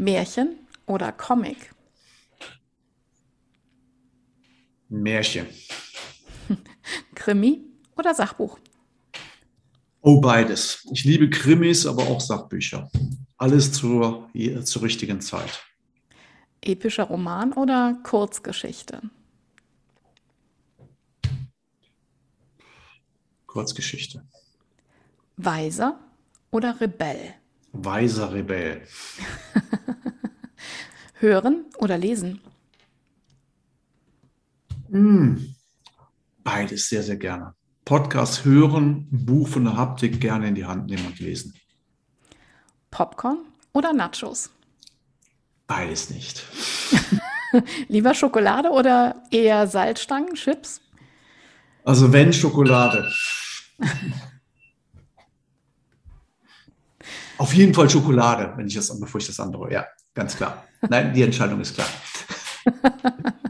Märchen oder Comic? Märchen. Krimi oder Sachbuch? Oh, beides. Ich liebe Krimis, aber auch Sachbücher. Alles zur, zur richtigen Zeit. Epischer Roman oder Kurzgeschichte? Kurzgeschichte. Weiser oder Rebell? Weiser Rebell. Hören oder lesen? Hm. Beides sehr, sehr gerne. Podcast hören, Buch von der Haptik gerne in die Hand nehmen und lesen. Popcorn oder Nachos? Beides nicht. Lieber Schokolade oder eher Salzstangen, Chips? Also wenn Schokolade. Auf jeden Fall Schokolade, wenn ich das, bevor ich das andere. Ja, ganz klar. Nein, die Entscheidung ist klar.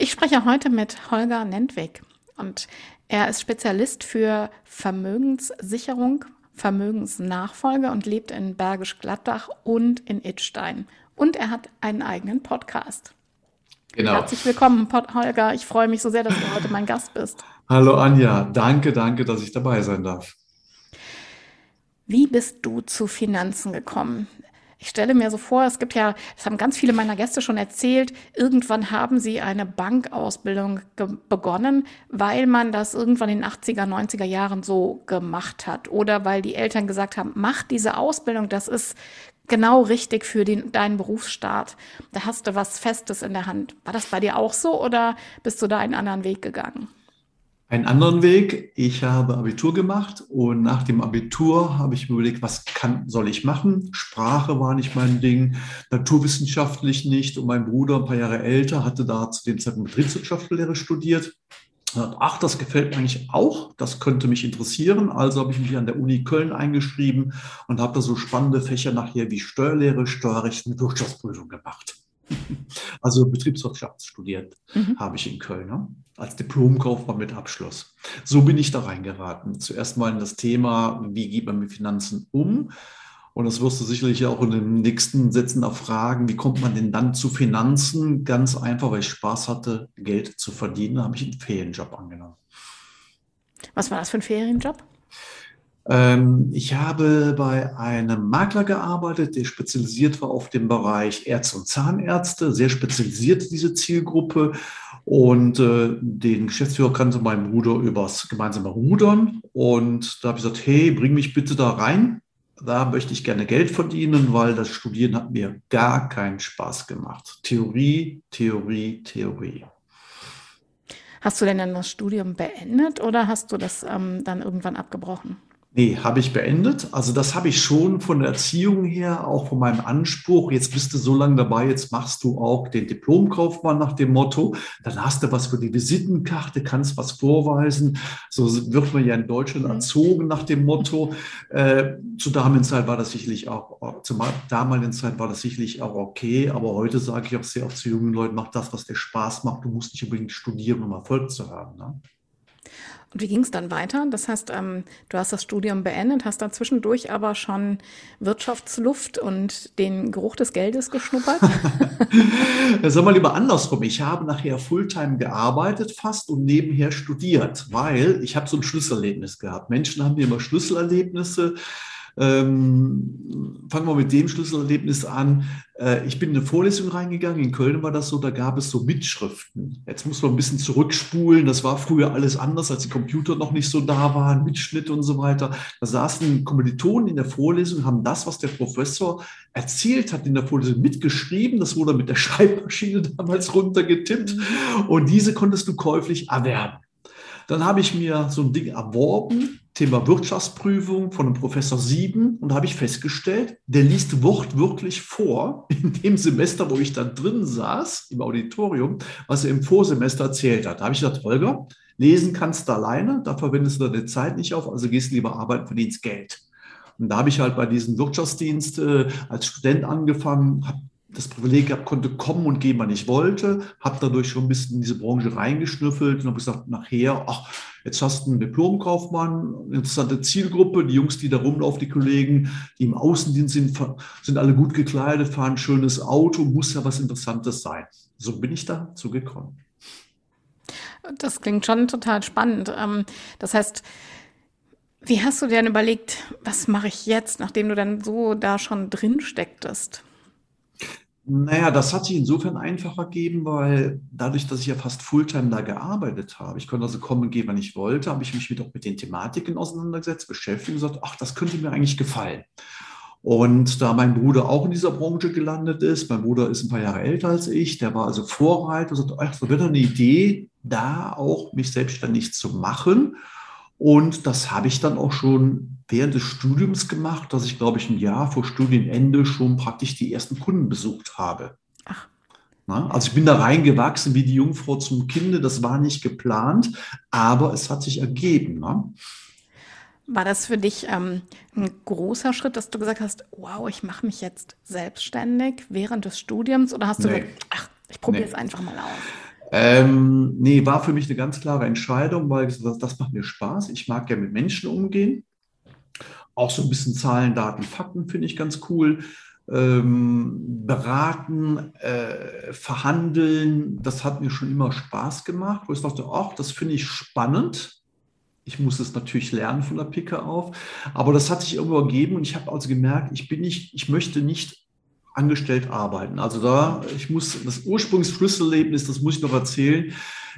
Ich spreche heute mit Holger Nentwig und er ist Spezialist für Vermögenssicherung, Vermögensnachfolge und lebt in Bergisch Gladbach und in Idstein. Und er hat einen eigenen Podcast. Genau. Herzlich willkommen, Holger. Ich freue mich so sehr, dass du heute mein Gast bist. Hallo Anja, danke, danke, dass ich dabei sein darf. Wie bist du zu Finanzen gekommen? Ich stelle mir so vor, es gibt ja, das haben ganz viele meiner Gäste schon erzählt, irgendwann haben sie eine Bankausbildung begonnen, weil man das irgendwann in den 80er, 90er Jahren so gemacht hat oder weil die Eltern gesagt haben, mach diese Ausbildung, das ist genau richtig für den, deinen Berufsstart. Da hast du was Festes in der Hand. War das bei dir auch so oder bist du da einen anderen Weg gegangen? Einen anderen Weg. Ich habe Abitur gemacht und nach dem Abitur habe ich mir überlegt, was kann, soll ich machen? Sprache war nicht mein Ding, naturwissenschaftlich nicht. Und mein Bruder, ein paar Jahre älter, hatte da zu dem Zeitpunkt Betriebswirtschaftslehre studiert. Ach, das gefällt mir eigentlich auch, das könnte mich interessieren. Also habe ich mich an der Uni Köln eingeschrieben und habe da so spannende Fächer nachher wie Steuerlehre, Steuerrecht und Wirtschaftsprüfung gemacht. Also Betriebswirtschaft studiert mhm. habe ich in Köln ne? als Diplomkaufmann mit Abschluss. So bin ich da reingeraten. Zuerst mal in das Thema, wie geht man mit Finanzen um? Und das wirst du sicherlich auch in den nächsten Sätzen erfragen. Wie kommt man denn dann zu Finanzen? Ganz einfach, weil ich Spaß hatte, Geld zu verdienen, habe ich einen Ferienjob angenommen. Was war das für ein Ferienjob? Ähm, ich habe bei einem Makler gearbeitet, der spezialisiert war auf den Bereich Ärzte und Zahnärzte, sehr spezialisiert diese Zielgruppe. Und äh, den Geschäftsführer kannte mein Bruder übers gemeinsame Rudern. Und da habe ich gesagt, hey, bring mich bitte da rein. Da möchte ich gerne Geld verdienen, weil das Studieren hat mir gar keinen Spaß gemacht. Theorie, Theorie, Theorie. Hast du denn dann das Studium beendet oder hast du das ähm, dann irgendwann abgebrochen? Nee, habe ich beendet. Also das habe ich schon von der Erziehung her, auch von meinem Anspruch. Jetzt bist du so lange dabei, jetzt machst du auch den Diplomkaufmann nach dem Motto. Dann hast du was für die Visitenkarte, kannst was vorweisen. So wird man ja in Deutschland mhm. erzogen nach dem Motto. Äh, zur damaligen Zeit war das sicherlich auch, zur damaligen Zeit war das sicherlich auch okay. Aber heute sage ich auch sehr oft zu jungen Leuten, mach das, was dir Spaß macht. Du musst nicht unbedingt studieren, um Erfolg zu haben. Ne? Und wie ging es dann weiter? Das heißt, ähm, du hast das Studium beendet, hast dann zwischendurch aber schon Wirtschaftsluft und den Geruch des Geldes geschnuppert? Sag mal lieber andersrum. Ich habe nachher Fulltime gearbeitet fast und nebenher studiert, weil ich habe so ein Schlüsselerlebnis gehabt. Menschen haben immer Schlüsselerlebnisse Ähm, fangen wir mit dem Schlüsselerlebnis an. Äh, ich bin in eine Vorlesung reingegangen, in Köln war das so, da gab es so Mitschriften. Jetzt muss man ein bisschen zurückspulen, das war früher alles anders, als die Computer noch nicht so da waren, Mitschnitt und so weiter. Da saßen Kommilitonen in der Vorlesung, haben das, was der Professor erzählt hat in der Vorlesung, mitgeschrieben. Das wurde mit der Schreibmaschine damals runtergetippt und diese konntest du käuflich erwerben. Dann habe ich mir so ein Ding erworben, Thema Wirtschaftsprüfung von einem Professor Sieben und da habe ich festgestellt, der liest wortwörtlich vor, in dem Semester, wo ich dann drin saß, im Auditorium, was er im Vorsemester erzählt hat. Da habe ich gesagt, Holger, lesen kannst du alleine, da verwendest du deine Zeit nicht auf, also gehst lieber arbeiten, verdienst Geld. Und da habe ich halt bei diesem Wirtschaftsdienst äh, als Student angefangen, habe das Privileg gehabt, konnte kommen und gehen, wann ich wollte, habe dadurch schon ein bisschen in diese Branche reingeschnüffelt und habe gesagt, nachher, ach, jetzt hast du einen Diplomkaufmann, eine interessante Zielgruppe, die Jungs, die da rumlaufen, die Kollegen, die im Außendienst sind, sind alle gut gekleidet, fahren ein schönes Auto, muss ja was Interessantes sein. So bin ich dazu gekommen. Das klingt schon total spannend. Ähm, das heißt, wie hast du denn überlegt, was mache ich jetzt, nachdem du dann so da schon drin stecktest? Naja, das hat sich insofern einfacher gegeben, weil dadurch, dass ich ja fast Fulltime da gearbeitet habe, ich konnte also kommen und gehen, wann ich wollte, habe ich mich mit, mit den Thematiken auseinandergesetzt, beschäftigt und gesagt, ach, das könnte mir eigentlich gefallen. Und da mein Bruder auch in dieser Branche gelandet ist, mein Bruder ist ein paar Jahre älter als ich, der war also Vorreiter und sagte, ach, das wird eine Idee, da auch mich selbstständig zu machen. Und das habe ich dann auch schon während des Studiums gemacht, dass ich, glaube ich, ein Jahr vor Studienende schon praktisch die ersten Kunden besucht habe. Ach. Na, also ich bin da reingewachsen wie die Jungfrau zum Kinde. Das war nicht geplant, aber es hat sich ergeben. Na? War das für dich ähm, ein großer Schritt, dass du gesagt hast, wow, ich mache mich jetzt selbstständig während des Studiums? Oder hast du nee. gesagt, ach, ich probiere nee. es einfach mal aus? Ähm, nee, war für mich eine ganz klare Entscheidung, weil das, das macht mir Spaß. Ich mag ja mit Menschen umgehen. Auch so ein bisschen Zahlen, Daten, Fakten finde ich ganz cool. Ähm, beraten, äh, verhandeln, das hat mir schon immer Spaß gemacht, wo ich dachte, ach, das finde ich spannend. Ich muss es natürlich lernen von der Picke auf, aber das hat sich irgendwo ergeben und ich habe also gemerkt, ich bin nicht, ich möchte nicht angestellt arbeiten. Also da, ich muss, das Ursprungsschlüsselerlebnis, das muss ich noch erzählen.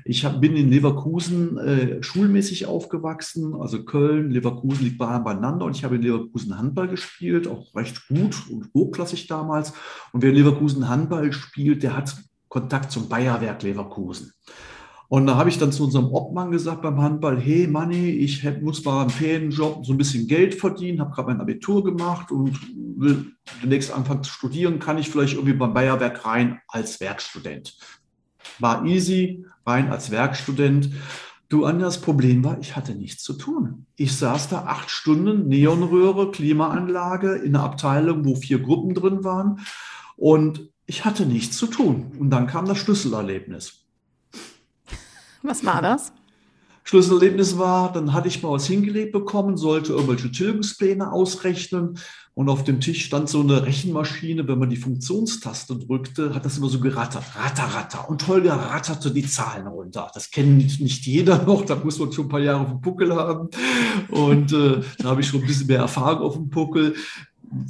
Ich hab, bin in Leverkusen äh, schulmäßig aufgewachsen, also Köln, Leverkusen liegt beieinander und ich habe in Leverkusen Handball gespielt, auch recht gut und hochklassig damals. Und wer in Leverkusen Handball spielt, der hat Kontakt zum Bayerwerk Leverkusen. Und da habe ich dann zu unserem Obmann gesagt beim Handball, hey Manni, ich muss mal einen Ferienjob, so ein bisschen Geld verdienen, habe gerade mein Abitur gemacht und will demnächst anfangen zu studieren, kann ich vielleicht irgendwie beim Bayerwerk rein als Werkstudent. War easy, rein als Werkstudent. Du, Anja, das Problem war, ich hatte nichts zu tun. Ich saß da acht Stunden, Neonröhre, Klimaanlage in einer Abteilung, wo vier Gruppen drin waren und ich hatte nichts zu tun. Und dann kam das Schlüsselerlebnis. Was war das? Schlüsselerlebnis war, dann hatte ich mal was hingelegt bekommen, sollte irgendwelche Tilgungspläne ausrechnen und auf dem Tisch stand so eine Rechenmaschine, wenn man die Funktionstaste drückte, hat das immer so gerattert, ratter, ratter. Und Holger ratterte die Zahlen runter. Das kennt nicht jeder noch, da muss man schon ein paar Jahre auf dem Puckel haben. Und äh, da habe ich schon ein bisschen mehr Erfahrung auf dem Puckel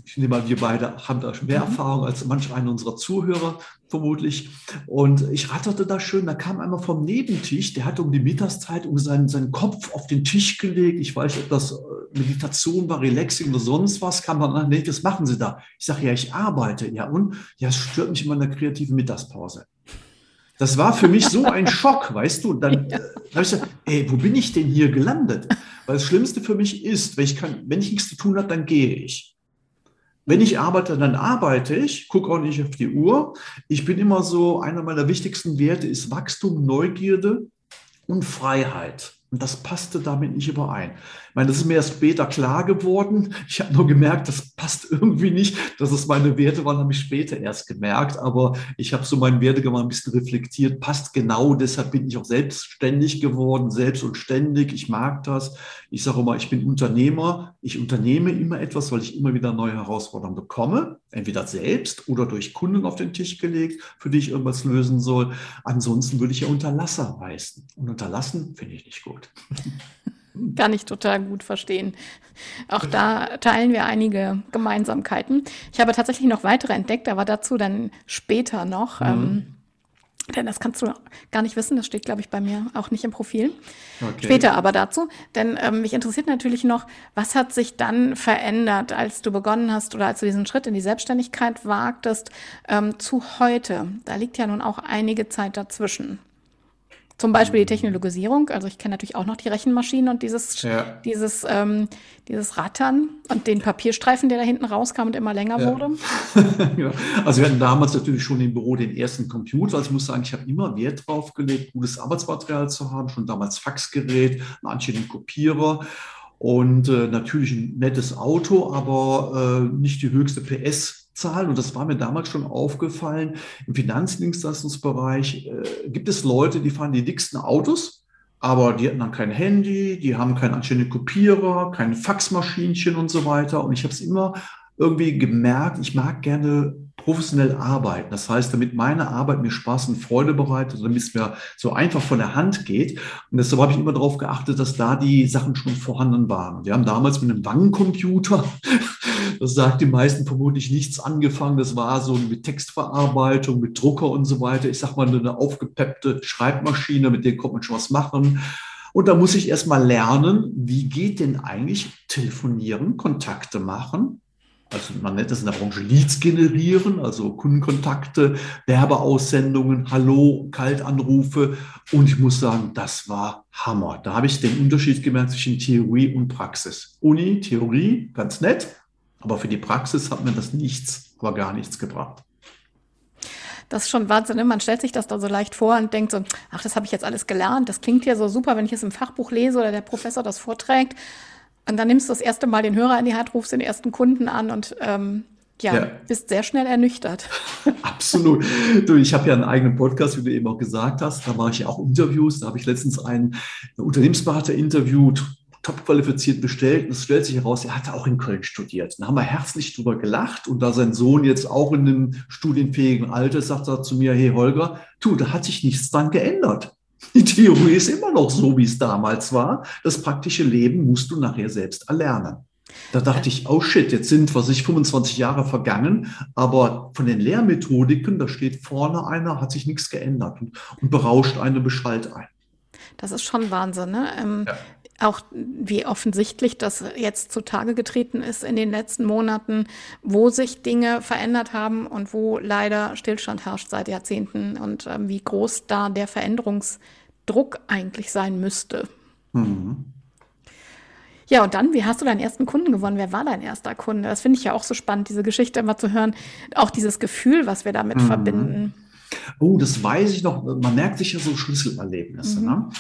ich nehme mal, wir beide haben da mehr mhm. Erfahrung als manch einer unserer Zuhörer vermutlich. Und ich ratterte da schön, da kam einmal vom Nebentisch, der hatte um die Mittagszeit um seinen, seinen Kopf auf den Tisch gelegt. Ich weiß nicht, ob das äh, Meditation war, Relaxing oder sonst was, kam dann, nee, was machen Sie da? Ich sage, ja, ich arbeite. Ja, und? Ja, es stört mich in meiner kreativen Mittagspause. Das war für mich so ein Schock, weißt du. Dann ja. äh, habe ich gesagt, ey, wo bin ich denn hier gelandet? Weil das Schlimmste für mich ist, wenn ich, kann, wenn ich nichts zu tun habe, dann gehe ich. Wenn ich arbeite, dann arbeite ich, gucke auch nicht auf die Uhr. Ich bin immer so, einer meiner wichtigsten Werte ist Wachstum, Neugierde und Freiheit. Und das passte damit nicht überein. Ich meine, das ist mir erst später klar geworden. Ich habe nur gemerkt, das passt irgendwie nicht. Dass es meine Werte waren, habe ich später erst gemerkt. Aber ich habe so meinen Werdegang ein bisschen reflektiert. Passt genau, deshalb bin ich auch selbstständig geworden, selbst und ständig. Ich mag das. Ich sage immer, ich bin Unternehmer. Ich unternehme immer etwas, weil ich immer wieder neue Herausforderungen bekomme. Entweder selbst oder durch Kunden auf den Tisch gelegt, für die ich irgendwas lösen soll. Ansonsten würde ich ja Unterlasser heißen. Und unterlassen finde ich nicht gut. kann ich total gut verstehen. Auch da teilen wir einige Gemeinsamkeiten. Ich habe tatsächlich noch weitere entdeckt, aber dazu dann später noch. Mhm. Ähm, denn das kannst du gar nicht wissen, das steht, glaube ich, bei mir auch nicht im Profil. Okay. Später aber dazu. Denn ähm, mich interessiert natürlich noch, was hat sich dann verändert, als du begonnen hast oder als du diesen Schritt in die Selbstständigkeit wagtest, ähm, zu heute? Da liegt ja nun auch einige Zeit dazwischen. Zum Beispiel die Technologisierung. Also ich kenne natürlich auch noch die Rechenmaschinen und dieses, ja. dieses, ähm, dieses Rattern und den Papierstreifen, der da hinten rauskam und immer länger ja. wurde. ja. Also wir hatten damals natürlich schon im Büro den ersten Computer. Also ich muss sagen, ich habe immer Wert drauf gelegt, gutes Arbeitsmaterial zu haben. Schon damals Faxgerät, einen anständigen Kopierer und äh, natürlich ein nettes Auto, aber äh, nicht die höchste PS Zahlen, und das war mir damals schon aufgefallen, im Finanzdienstleistungsbereich äh, gibt es Leute, die fahren die dicksten Autos, aber die hatten dann kein Handy, die haben keinen anständigen Kopierer, kein Faxmaschinchen und so weiter. Und ich habe es immer irgendwie gemerkt, ich mag gerne professionell arbeiten. Das heißt, damit meine Arbeit mir Spaß und Freude bereitet, damit es mir so einfach von der Hand geht. Und deshalb habe ich immer darauf geachtet, dass da die Sachen schon vorhanden waren. Wir haben damals mit einem Wangencomputer, das sagt die meisten vermutlich nichts angefangen. Das war so mit Textverarbeitung, mit Drucker und so weiter. Ich sag mal, eine aufgepeppte Schreibmaschine, mit der konnte man schon was machen. Und da muss ich erst mal lernen, wie geht denn eigentlich telefonieren, Kontakte machen, also man nennt das in der Branche Leads generieren, also Kundenkontakte, Werbeaussendungen, Hallo, Kaltanrufe. Und ich muss sagen, das war Hammer. Da habe ich den Unterschied gemerkt zwischen Theorie und Praxis. Uni, Theorie, ganz nett, aber für die Praxis hat mir das nichts, aber gar nichts gebracht. Das ist schon Wahnsinn. Ne? Man stellt sich das da so leicht vor und denkt so, ach, das habe ich jetzt alles gelernt. Das klingt ja so super, wenn ich es im Fachbuch lese oder der Professor das vorträgt. Und dann nimmst du das erste Mal den Hörer in die Hand, rufst den ersten Kunden an und ähm, ja, ja, bist sehr schnell ernüchtert. Absolut. Du, ich habe ja einen eigenen Podcast, wie du eben auch gesagt hast. Da mache ich ja auch Interviews. Da habe ich letztens einen Unternehmensberater interviewt, top qualifiziert bestellt. Und es stellt sich heraus, er hatte auch in Köln studiert. Da haben wir herzlich drüber gelacht. Und da sein Sohn jetzt auch in einem studienfähigen Alter ist, sagt er zu mir, hey Holger, du, da hat sich nichts dran geändert. Die Theorie ist immer noch so, wie es damals war. Das praktische Leben musst du nachher selbst erlernen. Da dachte ich, oh shit, jetzt sind, was ich, 25 Jahre vergangen, aber von den Lehrmethodiken, da steht vorne einer, hat sich nichts geändert und, und berauscht eine, beschallt ein. Das ist schon Wahnsinn, ne? Ähm, ja auch wie offensichtlich das jetzt zutage getreten ist in den letzten Monaten, wo sich Dinge verändert haben und wo leider Stillstand herrscht seit Jahrzehnten und ähm, wie groß da der Veränderungsdruck eigentlich sein müsste. Mhm. Ja, und dann, wie hast du deinen ersten Kunden gewonnen? Wer war dein erster Kunde? Das finde ich ja auch so spannend, diese Geschichte immer zu hören. Auch dieses Gefühl, was wir damit mhm. verbinden. Oh, das weiß ich noch. Man merkt sich ja so Schlüsselerlebnisse. Mhm. Ne?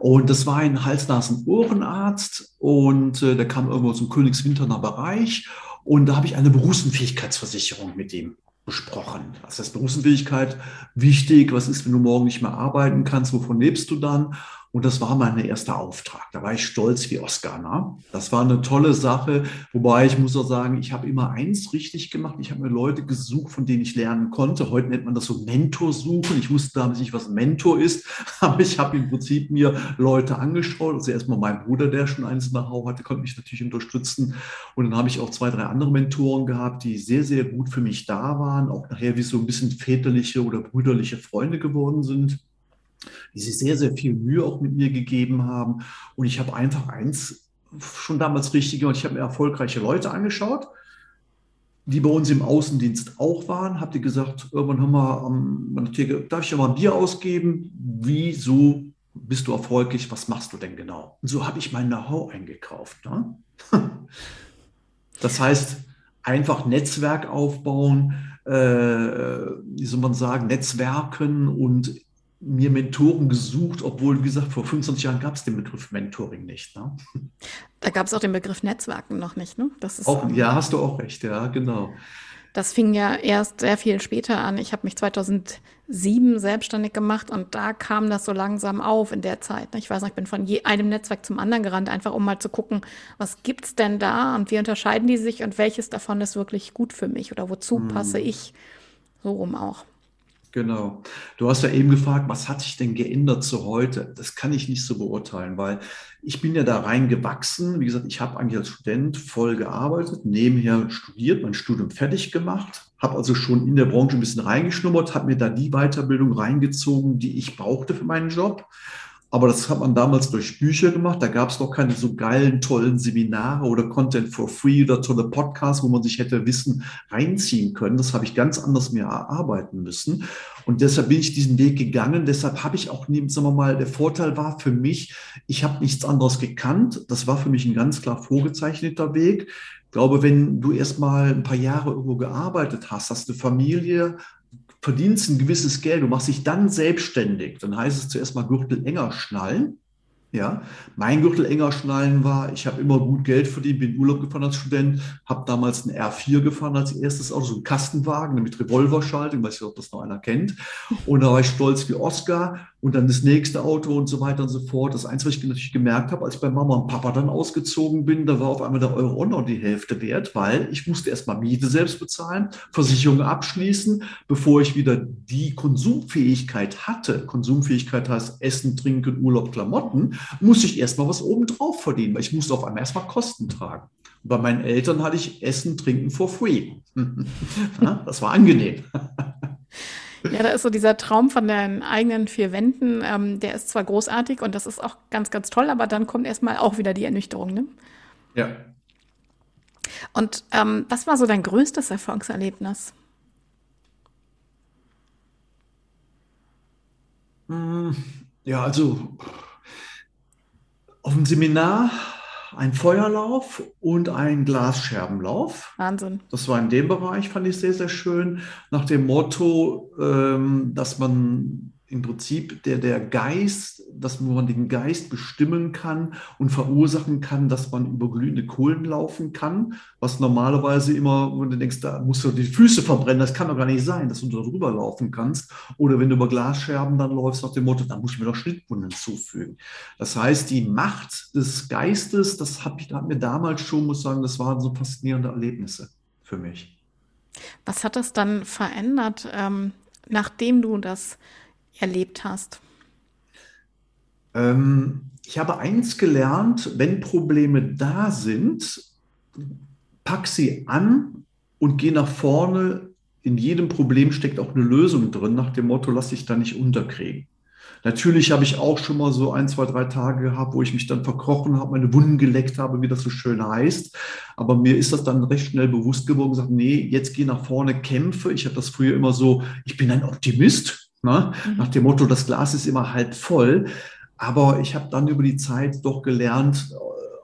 Und das war ein Hals-Nasen-Ohrenarzt und äh, der kam irgendwo zum Königswinterner Bereich und da habe ich eine Berufsunfähigkeitsversicherung mit ihm besprochen. Also das Berufsunfähigkeit wichtig. Was ist, wenn du morgen nicht mehr arbeiten kannst? Wovon lebst du dann? Und das war mein erster Auftrag. Da war ich stolz wie Oscar. Ne? Das war eine tolle Sache. Wobei ich muss auch sagen, ich habe immer eins richtig gemacht. Ich habe mir Leute gesucht, von denen ich lernen konnte. Heute nennt man das so Mentor suchen. Ich wusste damals nicht, was Mentor ist. Aber ich habe im Prinzip mir Leute angeschaut. Also erstmal mein Bruder, der schon eins Know-how hatte, konnte mich natürlich unterstützen. Und dann habe ich auch zwei, drei andere Mentoren gehabt, die sehr, sehr gut für mich da waren. Auch nachher wie so ein bisschen väterliche oder brüderliche Freunde geworden sind die sich sehr, sehr viel Mühe auch mit mir gegeben haben. Und ich habe einfach eins schon damals richtig gemacht. Ich habe mir erfolgreiche Leute angeschaut, die bei uns im Außendienst auch waren. Habt ihr gesagt, irgendwann haben wir am Theke, darf ich ja mal ein Bier ausgeben? Wieso bist du erfolgreich? Was machst du denn genau? Und so habe ich mein Know-how eingekauft. Ne? Das heißt, einfach Netzwerk aufbauen, äh, wie soll man sagen, Netzwerken und mir Mentoren gesucht, obwohl, wie gesagt, vor 25 Jahren gab es den Begriff Mentoring nicht. Ne? Da gab es auch den Begriff Netzwerken noch nicht, ne? Das ist, auch, ähm, ja, hast du auch recht, ja, genau. Das fing ja erst sehr viel später an. Ich habe mich 2007 selbstständig gemacht und da kam das so langsam auf in der Zeit. Ne? Ich weiß noch, ich bin von je, einem Netzwerk zum anderen gerannt, einfach um mal zu gucken, was gibt's denn da und wie unterscheiden die sich und welches davon ist wirklich gut für mich oder wozu hm. passe ich so rum auch. Genau. Du hast ja eben gefragt, was hat sich denn geändert zu heute? Das kann ich nicht so beurteilen, weil ich bin ja da reingewachsen. Wie gesagt, ich habe eigentlich als Student voll gearbeitet, nebenher studiert, mein Studium fertig gemacht, habe also schon in der Branche ein bisschen reingeschnuppert, habe mir da die Weiterbildung reingezogen, die ich brauchte für meinen Job aber das hat man damals durch Bücher gemacht. Da gab es noch keine so geilen, tollen Seminare oder Content for Free oder tolle Podcasts, wo man sich hätte Wissen reinziehen können. Das habe ich ganz anders mir erarbeiten müssen. Und deshalb bin ich diesen Weg gegangen. Deshalb habe ich auch, sagen wir mal, der Vorteil war für mich, ich habe nichts anderes gekannt. Das war für mich ein ganz klar vorgezeichneter Weg. Ich glaube, wenn du erst mal ein paar Jahre irgendwo gearbeitet hast, hast du Familie, verdienst ein gewisses Geld, du machst dich dann selbstständig, dann heißt es zuerst mal Gürtel enger schnallen. Ja, mein Gürtel enger schnallen war, ich habe immer gut Geld verdient, bin Urlaub gefahren als Student, habe damals ein R4 gefahren als erstes Auto, so ein Kastenwagen mit Revolverschaltung, weiß nicht, ob das noch einer kennt. Und da war ich stolz wie Oscar und dann das nächste Auto und so weiter und so fort. Das Einzige, was ich natürlich gemerkt habe, als ich bei Mama und Papa dann ausgezogen bin, da war auf einmal der Euro noch die Hälfte wert, weil ich musste erstmal Miete selbst bezahlen, Versicherung abschließen, bevor ich wieder die Konsumfähigkeit hatte. Konsumfähigkeit heißt Essen, Trinken, Urlaub, Klamotten, musste ich erstmal was obendrauf verdienen, weil ich musste auf einmal erstmal Kosten tragen. Bei meinen Eltern hatte ich Essen, Trinken for free. das war angenehm. Ja, da ist so dieser Traum von deinen eigenen vier Wänden, ähm, der ist zwar großartig und das ist auch ganz, ganz toll, aber dann kommt erstmal auch wieder die Ernüchterung, ne? Ja. Und ähm, was war so dein größtes Erfolgserlebnis? Hm, ja, also auf dem Seminar ein Feuerlauf und ein Glasscherbenlauf. Wahnsinn. Das war in dem Bereich, fand ich sehr, sehr schön. Nach dem Motto, ähm, dass man im Prinzip der, der Geist, dass man den Geist bestimmen kann und verursachen kann, dass man über glühende Kohlen laufen kann, was normalerweise immer, wenn du denkst, da musst du die Füße verbrennen, das kann doch gar nicht sein, dass du da drüber laufen kannst. Oder wenn du über Glasscherben dann läufst, nach dem Motto, da muss ich mir doch Schnittwunden zufügen. Das heißt, die Macht des Geistes, das hat, hat mir damals schon, muss ich sagen, das waren so faszinierende Erlebnisse für mich. Was hat das dann verändert, ähm, nachdem du das erlebt hast? Ähm, ich habe eins gelernt, wenn Probleme da sind, pack sie an und geh nach vorne. In jedem Problem steckt auch eine Lösung drin, nach dem Motto, lass dich da nicht unterkriegen. Natürlich habe ich auch schon mal so ein, zwei, drei Tage gehabt, wo ich mich dann verkrochen habe, meine Wunden geleckt habe, wie das so schön heißt. Aber mir ist das dann recht schnell bewusst geworden, gesagt, nee, jetzt geh nach vorne, kämpfe. Ich habe das früher immer so, ich bin ein Optimist. Ne? Mhm. Nach dem Motto, das Glas ist immer halb voll. Aber ich habe dann über die Zeit doch gelernt,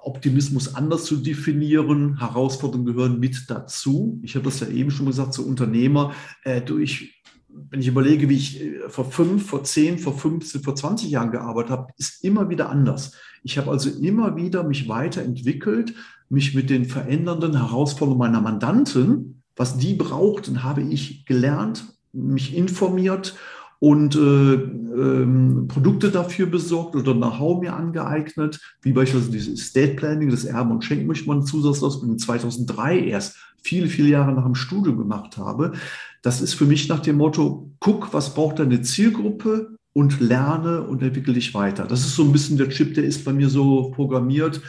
Optimismus anders zu definieren. Herausforderungen gehören mit dazu. Ich habe das ja eben schon gesagt, zu Unternehmer. Äh, durch, wenn ich überlege, wie ich äh, vor fünf, vor zehn, vor 15, vor 20 Jahren gearbeitet habe, ist immer wieder anders. Ich habe also immer wieder mich weiterentwickelt, mich mit den verändernden Herausforderungen meiner Mandanten, was die brauchten, habe ich gelernt, mich informiert und äh, ähm, Produkte dafür besorgt oder Know-how mir angeeignet, wie beispielsweise dieses Estate Planning, das Erben und Schenken, möchte man Zusatzausbildung 2003 erst, viele, viele Jahre nach dem Studium gemacht habe. Das ist für mich nach dem Motto, guck, was braucht deine Zielgruppe und lerne und entwickle dich weiter. Das ist so ein bisschen der Chip, der ist bei mir so programmiert.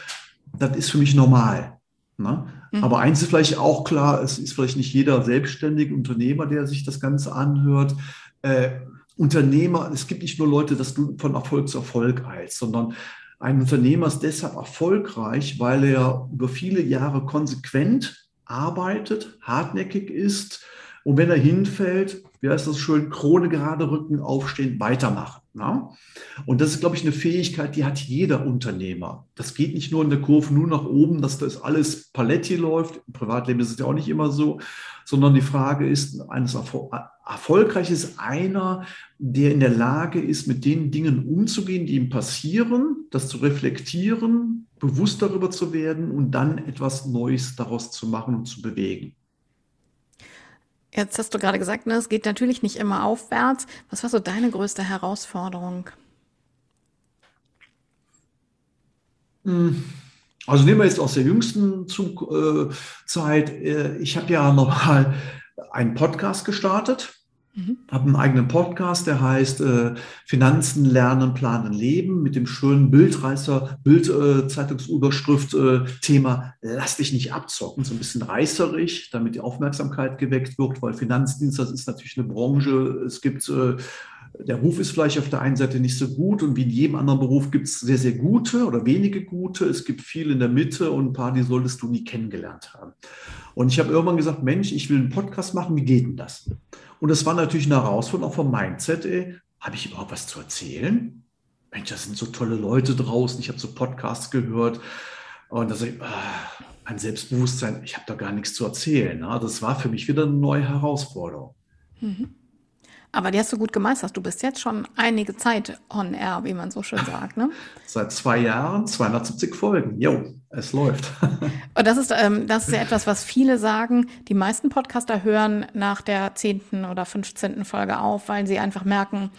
Das ist für mich normal. Ne? Mhm. Aber eins ist vielleicht auch klar, es ist vielleicht nicht jeder selbstständige Unternehmer, der sich das Ganze anhört. Äh, Unternehmer, es gibt nicht nur Leute, dass du von Erfolg zu Erfolg eilst, sondern ein Unternehmer ist deshalb erfolgreich, weil er über viele Jahre konsequent arbeitet, hartnäckig ist und wenn er hinfällt, wie heißt das schön, Krone gerade rücken, aufstehen, weitermachen. Na? Und das ist, glaube ich, eine Fähigkeit, die hat jeder Unternehmer. Das geht nicht nur in der Kurve nur nach oben, dass das alles Paletti läuft. Im Privatleben ist es ja auch nicht immer so, sondern die Frage ist, eines Erfol erfolgreich ist einer, der in der Lage ist, mit den Dingen umzugehen, die ihm passieren, das zu reflektieren, bewusst darüber zu werden und dann etwas Neues daraus zu machen und zu bewegen. Jetzt hast du gerade gesagt, ne, es geht natürlich nicht immer aufwärts. Was war so deine größte Herausforderung? Hm. Also nehmen wir jetzt aus der jüngsten Zug, äh, Zeit. Äh, ich habe ja nochmal einen Podcast gestartet Mhm. Habe einen eigenen Podcast, der heißt äh, Finanzen lernen, planen, leben mit dem schönen Bildreißer, Bildzeitungsüberschrift äh, Thema Lass dich nicht abzocken, so ein bisschen reißerig, damit die Aufmerksamkeit geweckt wird, weil Finanzdienst, das ist natürlich eine Branche, es gibt äh, der Ruf ist vielleicht auf der einen Seite nicht so gut und wie in jedem anderen Beruf gibt es sehr, sehr gute oder wenige gute. Es gibt viel in der Mitte und ein paar, die solltest du nie kennengelernt haben. Und ich habe irgendwann gesagt, Mensch, ich will einen Podcast machen, wie geht denn das? Und das war natürlich eine Herausforderung auch vom Mindset. Habe ich überhaupt was zu erzählen? Mensch, das sind so tolle Leute draußen. Ich habe so Podcasts gehört. Und da sage ich, ah, ein Selbstbewusstsein, ich habe da gar nichts zu erzählen. Ne? Das war für mich wieder eine neue Herausforderung. Mhm. Aber die hast du gut gemeistert. Du bist jetzt schon einige Zeit on air, wie man so schön sagt. Ne? Seit zwei Jahren, 270 Folgen. Jo, es läuft. Und das ist, ähm, das ist ja etwas, was viele sagen. Die meisten Podcaster hören nach der zehnten oder 15. Folge auf, weil sie einfach merken,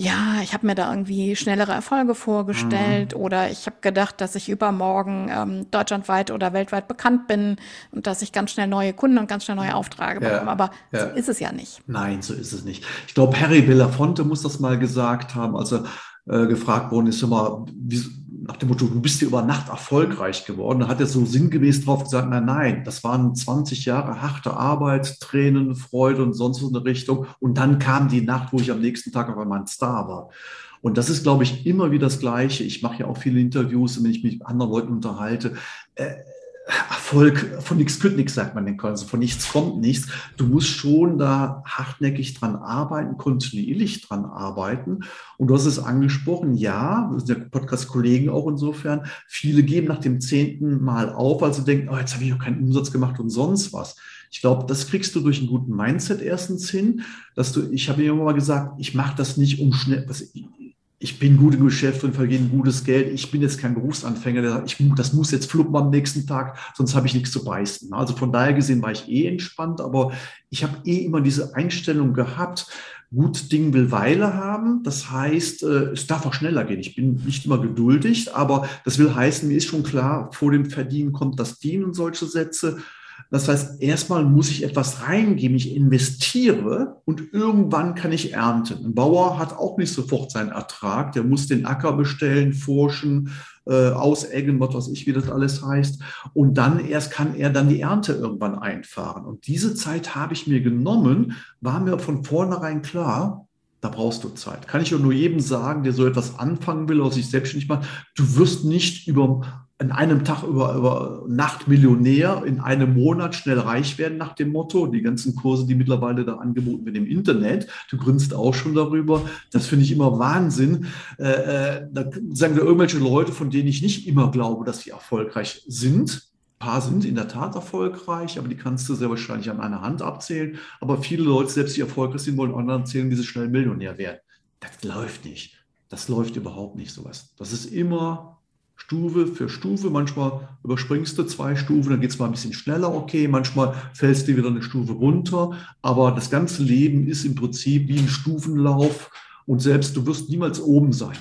ja, ich habe mir da irgendwie schnellere Erfolge vorgestellt mhm. oder ich habe gedacht, dass ich übermorgen ähm, deutschlandweit oder weltweit bekannt bin und dass ich ganz schnell neue Kunden und ganz schnell neue Aufträge ja, bekomme. Aber ja. so ist es ja nicht. Nein, so ist es nicht. Ich glaube, Harry Belafonte muss das mal gesagt haben, als er äh, gefragt worden ist, immer, wie, nach dem Motto, du bist ja über Nacht erfolgreich geworden. Da hat er so sinngemäß drauf gesagt, nein, nein, das waren 20 Jahre harte Arbeit, Tränen, Freude und sonst so eine Richtung. Und dann kam die Nacht, wo ich am nächsten Tag auf einmal ein Star war. Und das ist, glaube ich, immer wieder das Gleiche. Ich mache ja auch viele Interviews, wenn ich mich mit anderen Leuten unterhalte. Erfolg, von nichts kommt nichts, sagt man den also von nichts kommt nichts. Du musst schon da hartnäckig dran arbeiten, kontinuierlich dran arbeiten. Und du hast es angesprochen, ja, das sind ja Podcast-Kollegen auch insofern, viele geben nach dem zehnten Mal auf, sie denken, oh, jetzt habe ich noch keinen Umsatz gemacht und sonst was. Ich glaube, das kriegst du durch einen guten Mindset erstens hin, dass du, ich habe immer mal gesagt, ich mache das nicht um schnell, was, ich bin gut im Geschäft und verdiene gutes Geld. Ich bin jetzt kein Berufsanfänger, der sagt, ich, das muss jetzt fluppen am nächsten Tag, sonst habe ich nichts zu beißen. Also von daher gesehen war ich eh entspannt, aber ich habe eh immer diese Einstellung gehabt, gut Ding will Weile haben. Das heißt, äh, es darf auch schneller gehen. Ich bin nicht immer geduldig, aber das will heißen, mir ist schon klar, vor dem Verdienen kommt das Dienen und solche Sätze. Das heißt, erstmal muss ich etwas reingeben, ich investiere und irgendwann kann ich ernten. Ein Bauer hat auch nicht sofort seinen Ertrag, der muss den Acker bestellen, forschen, äh, auseggen, was weiß ich, wie das alles heißt. Und dann erst kann er dann die Ernte irgendwann einfahren. Und diese Zeit habe ich mir genommen, war mir von vornherein klar, da brauchst du Zeit. Kann ich nur jedem sagen, der so etwas anfangen will oder sich selbstständig macht, du wirst nicht über in einem Tag über, über Nacht Millionär, in einem Monat schnell reich werden nach dem Motto. Die ganzen Kurse, die mittlerweile da angeboten werden im Internet, du grinst auch schon darüber. Das finde ich immer Wahnsinn. Äh, äh, da sagen wir irgendwelche Leute, von denen ich nicht immer glaube, dass sie erfolgreich sind. Ein paar sind in der Tat erfolgreich, aber die kannst du sehr wahrscheinlich an einer Hand abzählen. Aber viele Leute, selbst die erfolgreich sind, wollen anderen erzählen, wie sie schnell Millionär werden. Das läuft nicht. Das läuft überhaupt nicht sowas. Das ist immer Stufe für Stufe. Manchmal überspringst du zwei Stufen, dann geht es mal ein bisschen schneller, okay. Manchmal fällst du wieder eine Stufe runter. Aber das ganze Leben ist im Prinzip wie ein Stufenlauf und selbst du wirst niemals oben sein.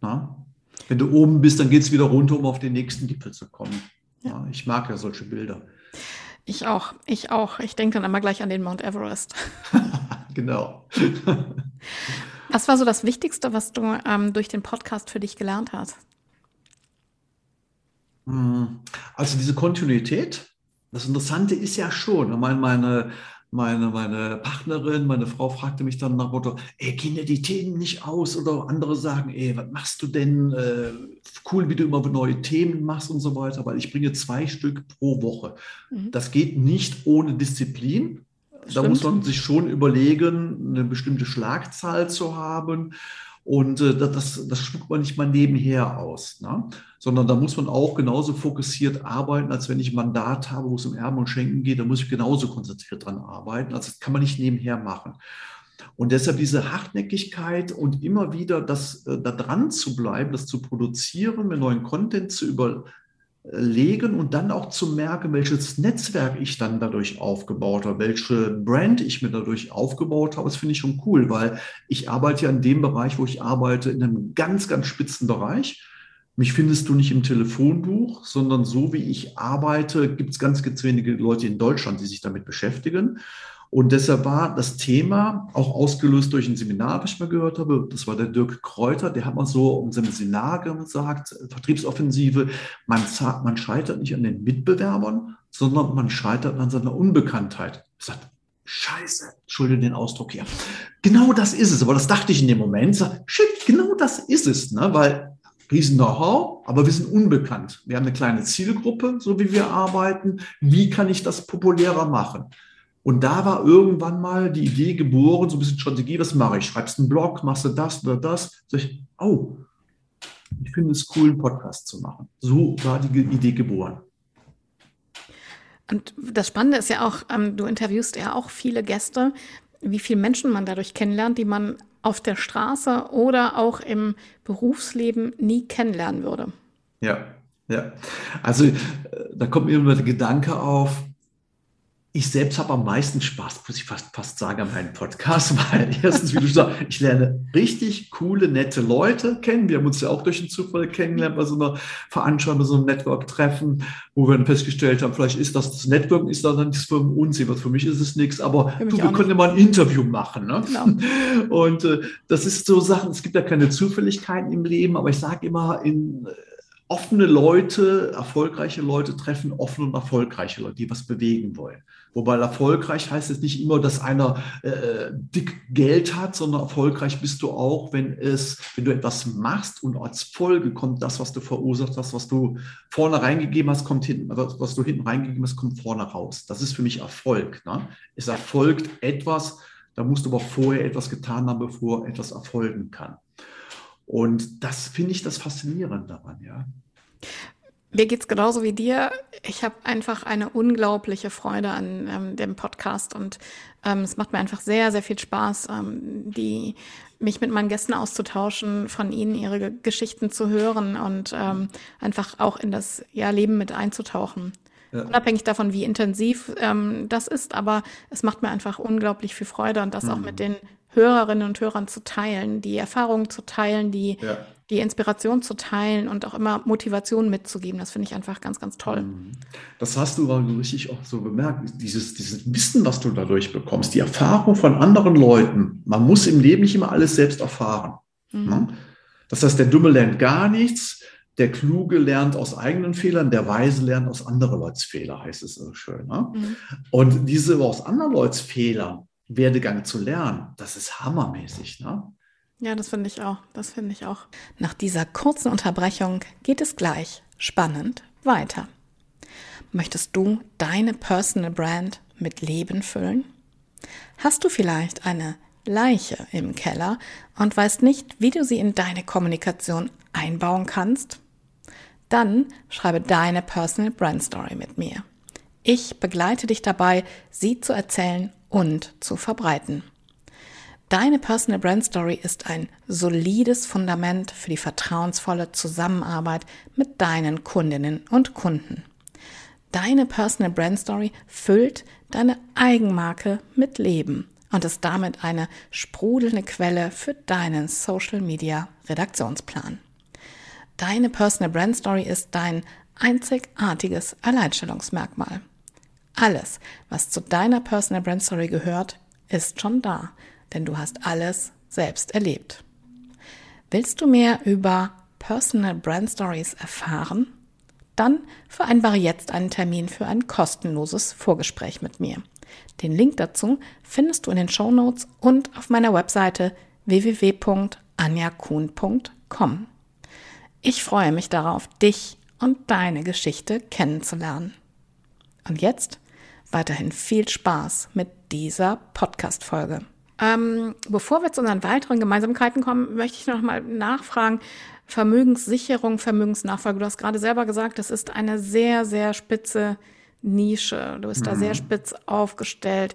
Na? Wenn du oben bist, dann geht es wieder runter, um auf den nächsten Gipfel zu kommen. Ja. ich mag ja solche Bilder. Ich auch, ich auch. Ich denke dann immer gleich an den Mount Everest. genau. Was war so das Wichtigste, was du ähm, durch den Podcast für dich gelernt hast? Hm. Also diese Kontinuität, das Interessante ist ja schon, meine, meine, meine, meine Partnerin, meine Frau fragte mich dann nach Motto, ey, gehen dir die Themen nicht aus? Oder andere sagen, ey, was machst du denn? Äh, cool, wie du immer neue Themen machst und so weiter, weil ich bringe zwei Stück pro Woche. Mhm. Das geht nicht ohne Disziplin. Da muss man sich schon überlegen, eine bestimmte Schlagzahl zu haben. Und äh, das, das spuckt man nicht mal nebenher aus, ne? sondern da muss man auch genauso fokussiert arbeiten, als wenn ich ein Mandat habe, wo es um Erben und Schenken geht, da muss ich genauso konzentriert dran arbeiten. Also das kann man nicht nebenher machen. Und deshalb diese Hartnäckigkeit und immer wieder das äh, da dran zu bleiben, das zu produzieren, mit neuen Content zu über, legen und dann auch zu merken, welches Netzwerk ich dann dadurch aufgebaut habe, welche Brand ich mir dadurch aufgebaut habe, das finde ich schon cool, weil ich arbeite ja in dem Bereich, wo ich arbeite, in einem ganz, ganz spitzen Bereich. Mich findest du nicht im Telefonbuch, sondern so wie ich arbeite, gibt es ganz, ganz wenige Leute in Deutschland, die sich damit beschäftigen. Und deshalb war das Thema auch ausgelöst durch ein Seminar, was ich mal gehört habe. Das war der Dirk Kräuter, der hat mal so um seinem Seminar gesagt, Vertriebsoffensive, man, man scheitert nicht an den Mitbewerbern, sondern man scheitert an seiner Unbekanntheit. Ich sagte, Scheiße, entschuldige den Ausdruck hier. Genau das ist es. Aber das dachte ich in dem Moment. Shit, genau das ist es. Ne? Weil riesen Know-how, aber wir sind unbekannt. Wir haben eine kleine Zielgruppe, so wie wir arbeiten. Wie kann ich das populärer machen? Und da war irgendwann mal die Idee geboren, so ein bisschen Strategie, was mache ich? Schreibst einen Blog, machst du das oder das? Sag ich, oh, ich finde es cool, einen Podcast zu machen. So war die Idee geboren. Und das Spannende ist ja auch, ähm, du interviewst ja auch viele Gäste, wie viele Menschen man dadurch kennenlernt, die man auf der Straße oder auch im Berufsleben nie kennenlernen würde. Ja, ja. Also äh, da kommt mir immer der Gedanke auf, ich selbst habe am meisten Spaß, muss ich fast, fast sagen, an meinem Podcast, weil erstens, wie du sagst, ich lerne richtig coole, nette Leute kennen. Wir haben uns ja auch durch den Zufall kennengelernt bei so einer Veranstaltung, bei so einem Network-Treffen, wo wir dann festgestellt haben, vielleicht ist das, das Networking ist dann nichts für uns, was für mich ist es nichts, aber du, wir können ja mal ein Interview machen. Ne? Genau. Und äh, das ist so Sachen, es gibt ja keine Zufälligkeiten im Leben, aber ich sage immer, in offene Leute, erfolgreiche Leute treffen offene und erfolgreiche Leute, die was bewegen wollen. Wobei erfolgreich heißt es nicht immer, dass einer äh, dick Geld hat, sondern erfolgreich bist du auch, wenn es, wenn du etwas machst und als Folge kommt das, was du verursacht hast, was du vorne reingegeben hast, kommt hinten, was, was du hinten reingegeben hast, kommt vorne raus. Das ist für mich Erfolg. Ne? Es erfolgt etwas, da musst du aber vorher etwas getan haben, bevor etwas erfolgen kann. Und das finde ich das Faszinierende daran, ja. Mir geht es genauso wie dir. Ich habe einfach eine unglaubliche Freude an ähm, dem Podcast und ähm, es macht mir einfach sehr, sehr viel Spaß, ähm, die, mich mit meinen Gästen auszutauschen, von ihnen ihre Geschichten zu hören und ähm, einfach auch in das ja, Leben mit einzutauchen. Ja. Unabhängig davon, wie intensiv ähm, das ist, aber es macht mir einfach unglaublich viel Freude und das mhm. auch mit den Hörerinnen und Hörern zu teilen, die Erfahrungen zu teilen, die, ja. die Inspiration zu teilen und auch immer Motivation mitzugeben. Das finde ich einfach ganz, ganz toll. Mhm. Das hast du richtig auch so bemerkt, dieses, dieses Wissen, was du dadurch bekommst, die Erfahrung von anderen Leuten. Man muss im Leben nicht immer alles selbst erfahren. Mhm. Ne? Das heißt, der Dumme lernt gar nichts, der Kluge lernt aus eigenen Fehlern, der Weise lernt aus anderen Leuts Fehlern, heißt es so schön. Ne? Mhm. Und diese aus anderen Leuts Fehlern, Werdegang zu lernen, das ist hammermäßig. Ne? Ja, das finde ich auch. Das finde ich auch. Nach dieser kurzen Unterbrechung geht es gleich spannend weiter. Möchtest du deine Personal Brand mit Leben füllen? Hast du vielleicht eine Leiche im Keller und weißt nicht, wie du sie in deine Kommunikation einbauen kannst? Dann schreibe deine Personal Brand Story mit mir. Ich begleite dich dabei, sie zu erzählen und zu verbreiten. Deine Personal Brand Story ist ein solides Fundament für die vertrauensvolle Zusammenarbeit mit deinen Kundinnen und Kunden. Deine Personal Brand Story füllt deine Eigenmarke mit Leben und ist damit eine sprudelnde Quelle für deinen Social Media Redaktionsplan. Deine Personal Brand Story ist dein einzigartiges Alleinstellungsmerkmal. Alles, was zu deiner Personal Brand Story gehört, ist schon da, denn du hast alles selbst erlebt. Willst du mehr über Personal Brand Stories erfahren? Dann vereinbare jetzt einen Termin für ein kostenloses Vorgespräch mit mir. Den Link dazu findest du in den Show Notes und auf meiner Webseite www.anjakuhn.com. Ich freue mich darauf, dich und deine Geschichte kennenzulernen. Und jetzt weiterhin viel Spaß mit dieser Podcast-Folge. Ähm, bevor wir zu unseren weiteren Gemeinsamkeiten kommen, möchte ich noch mal nachfragen. Vermögenssicherung, Vermögensnachfolge. Du hast gerade selber gesagt, das ist eine sehr, sehr spitze Nische. Du bist mhm. da sehr mhm. spitz aufgestellt.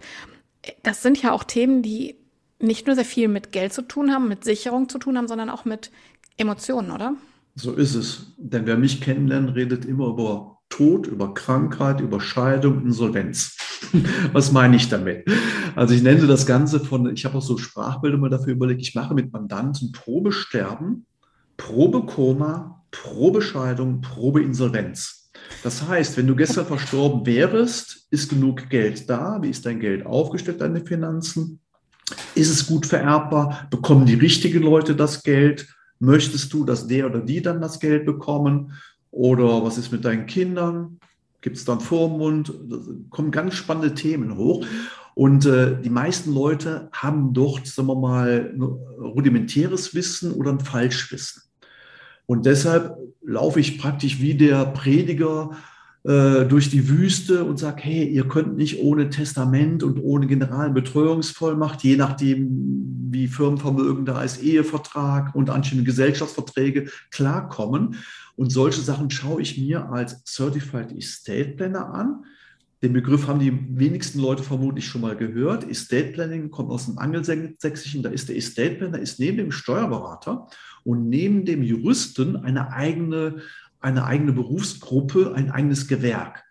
Das sind ja auch Themen, die nicht nur sehr viel mit Geld zu tun haben, mit Sicherung zu tun haben, sondern auch mit Emotionen, oder? So ist es. Denn wer mich kennenlernt, redet immer über Tod, über Krankheit, über Scheidung, Insolvenz. Was meine ich damit? Also ich nenne das Ganze von, ich habe auch so Sprachbilder mal dafür überlegt, ich mache mit Mandanten Probesterben, Probekoma, Probescheidung, Probeinsolvenz. Das heißt, wenn du gestern verstorben wärst, ist genug Geld da? Wie ist dein Geld aufgestellt, deine Finanzen? Ist es gut vererbbar? Bekommen die richtigen Leute das Geld? Möchtest du, dass der oder die dann das Geld bekommen? Oder was ist mit deinen Kindern? Gibt es dann Vormund? Da kommen ganz spannende Themen hoch. Und äh, die meisten Leute haben dort, sagen wir mal, rudimentäres Wissen oder ein Falschwissen. Und deshalb laufe ich praktisch wie der Prediger äh, durch die Wüste und sage, hey, ihr könnt nicht ohne Testament und ohne Generalbetreuungsvollmacht, je nachdem, wie Firmenvermögen da ist, Ehevertrag und anstehende Gesellschaftsverträge klarkommen. Und solche Sachen schaue ich mir als Certified Estate Planner an. Den Begriff haben die wenigsten Leute vermutlich schon mal gehört. Estate Planning kommt aus dem Angelsächsischen. Da ist der Estate Planner ist neben dem Steuerberater und neben dem Juristen eine eigene, eine eigene Berufsgruppe, ein eigenes Gewerk.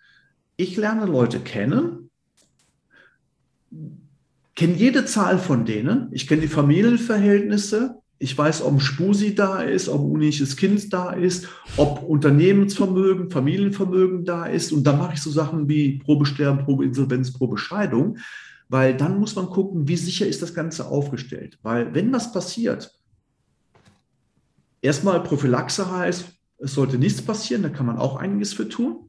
Ich lerne Leute kennen, kenne jede Zahl von denen. Ich kenne die Familienverhältnisse, ich weiß, ob ein Spusi da ist, ob ein unisches Kind da ist, ob Unternehmensvermögen, Familienvermögen da ist. Und dann mache ich so Sachen wie Probesterben, Probeinsolvenz, Probescheidung, weil dann muss man gucken, wie sicher ist das Ganze aufgestellt. Weil wenn was passiert, erstmal Prophylaxe heißt, es sollte nichts passieren, da kann man auch einiges für tun.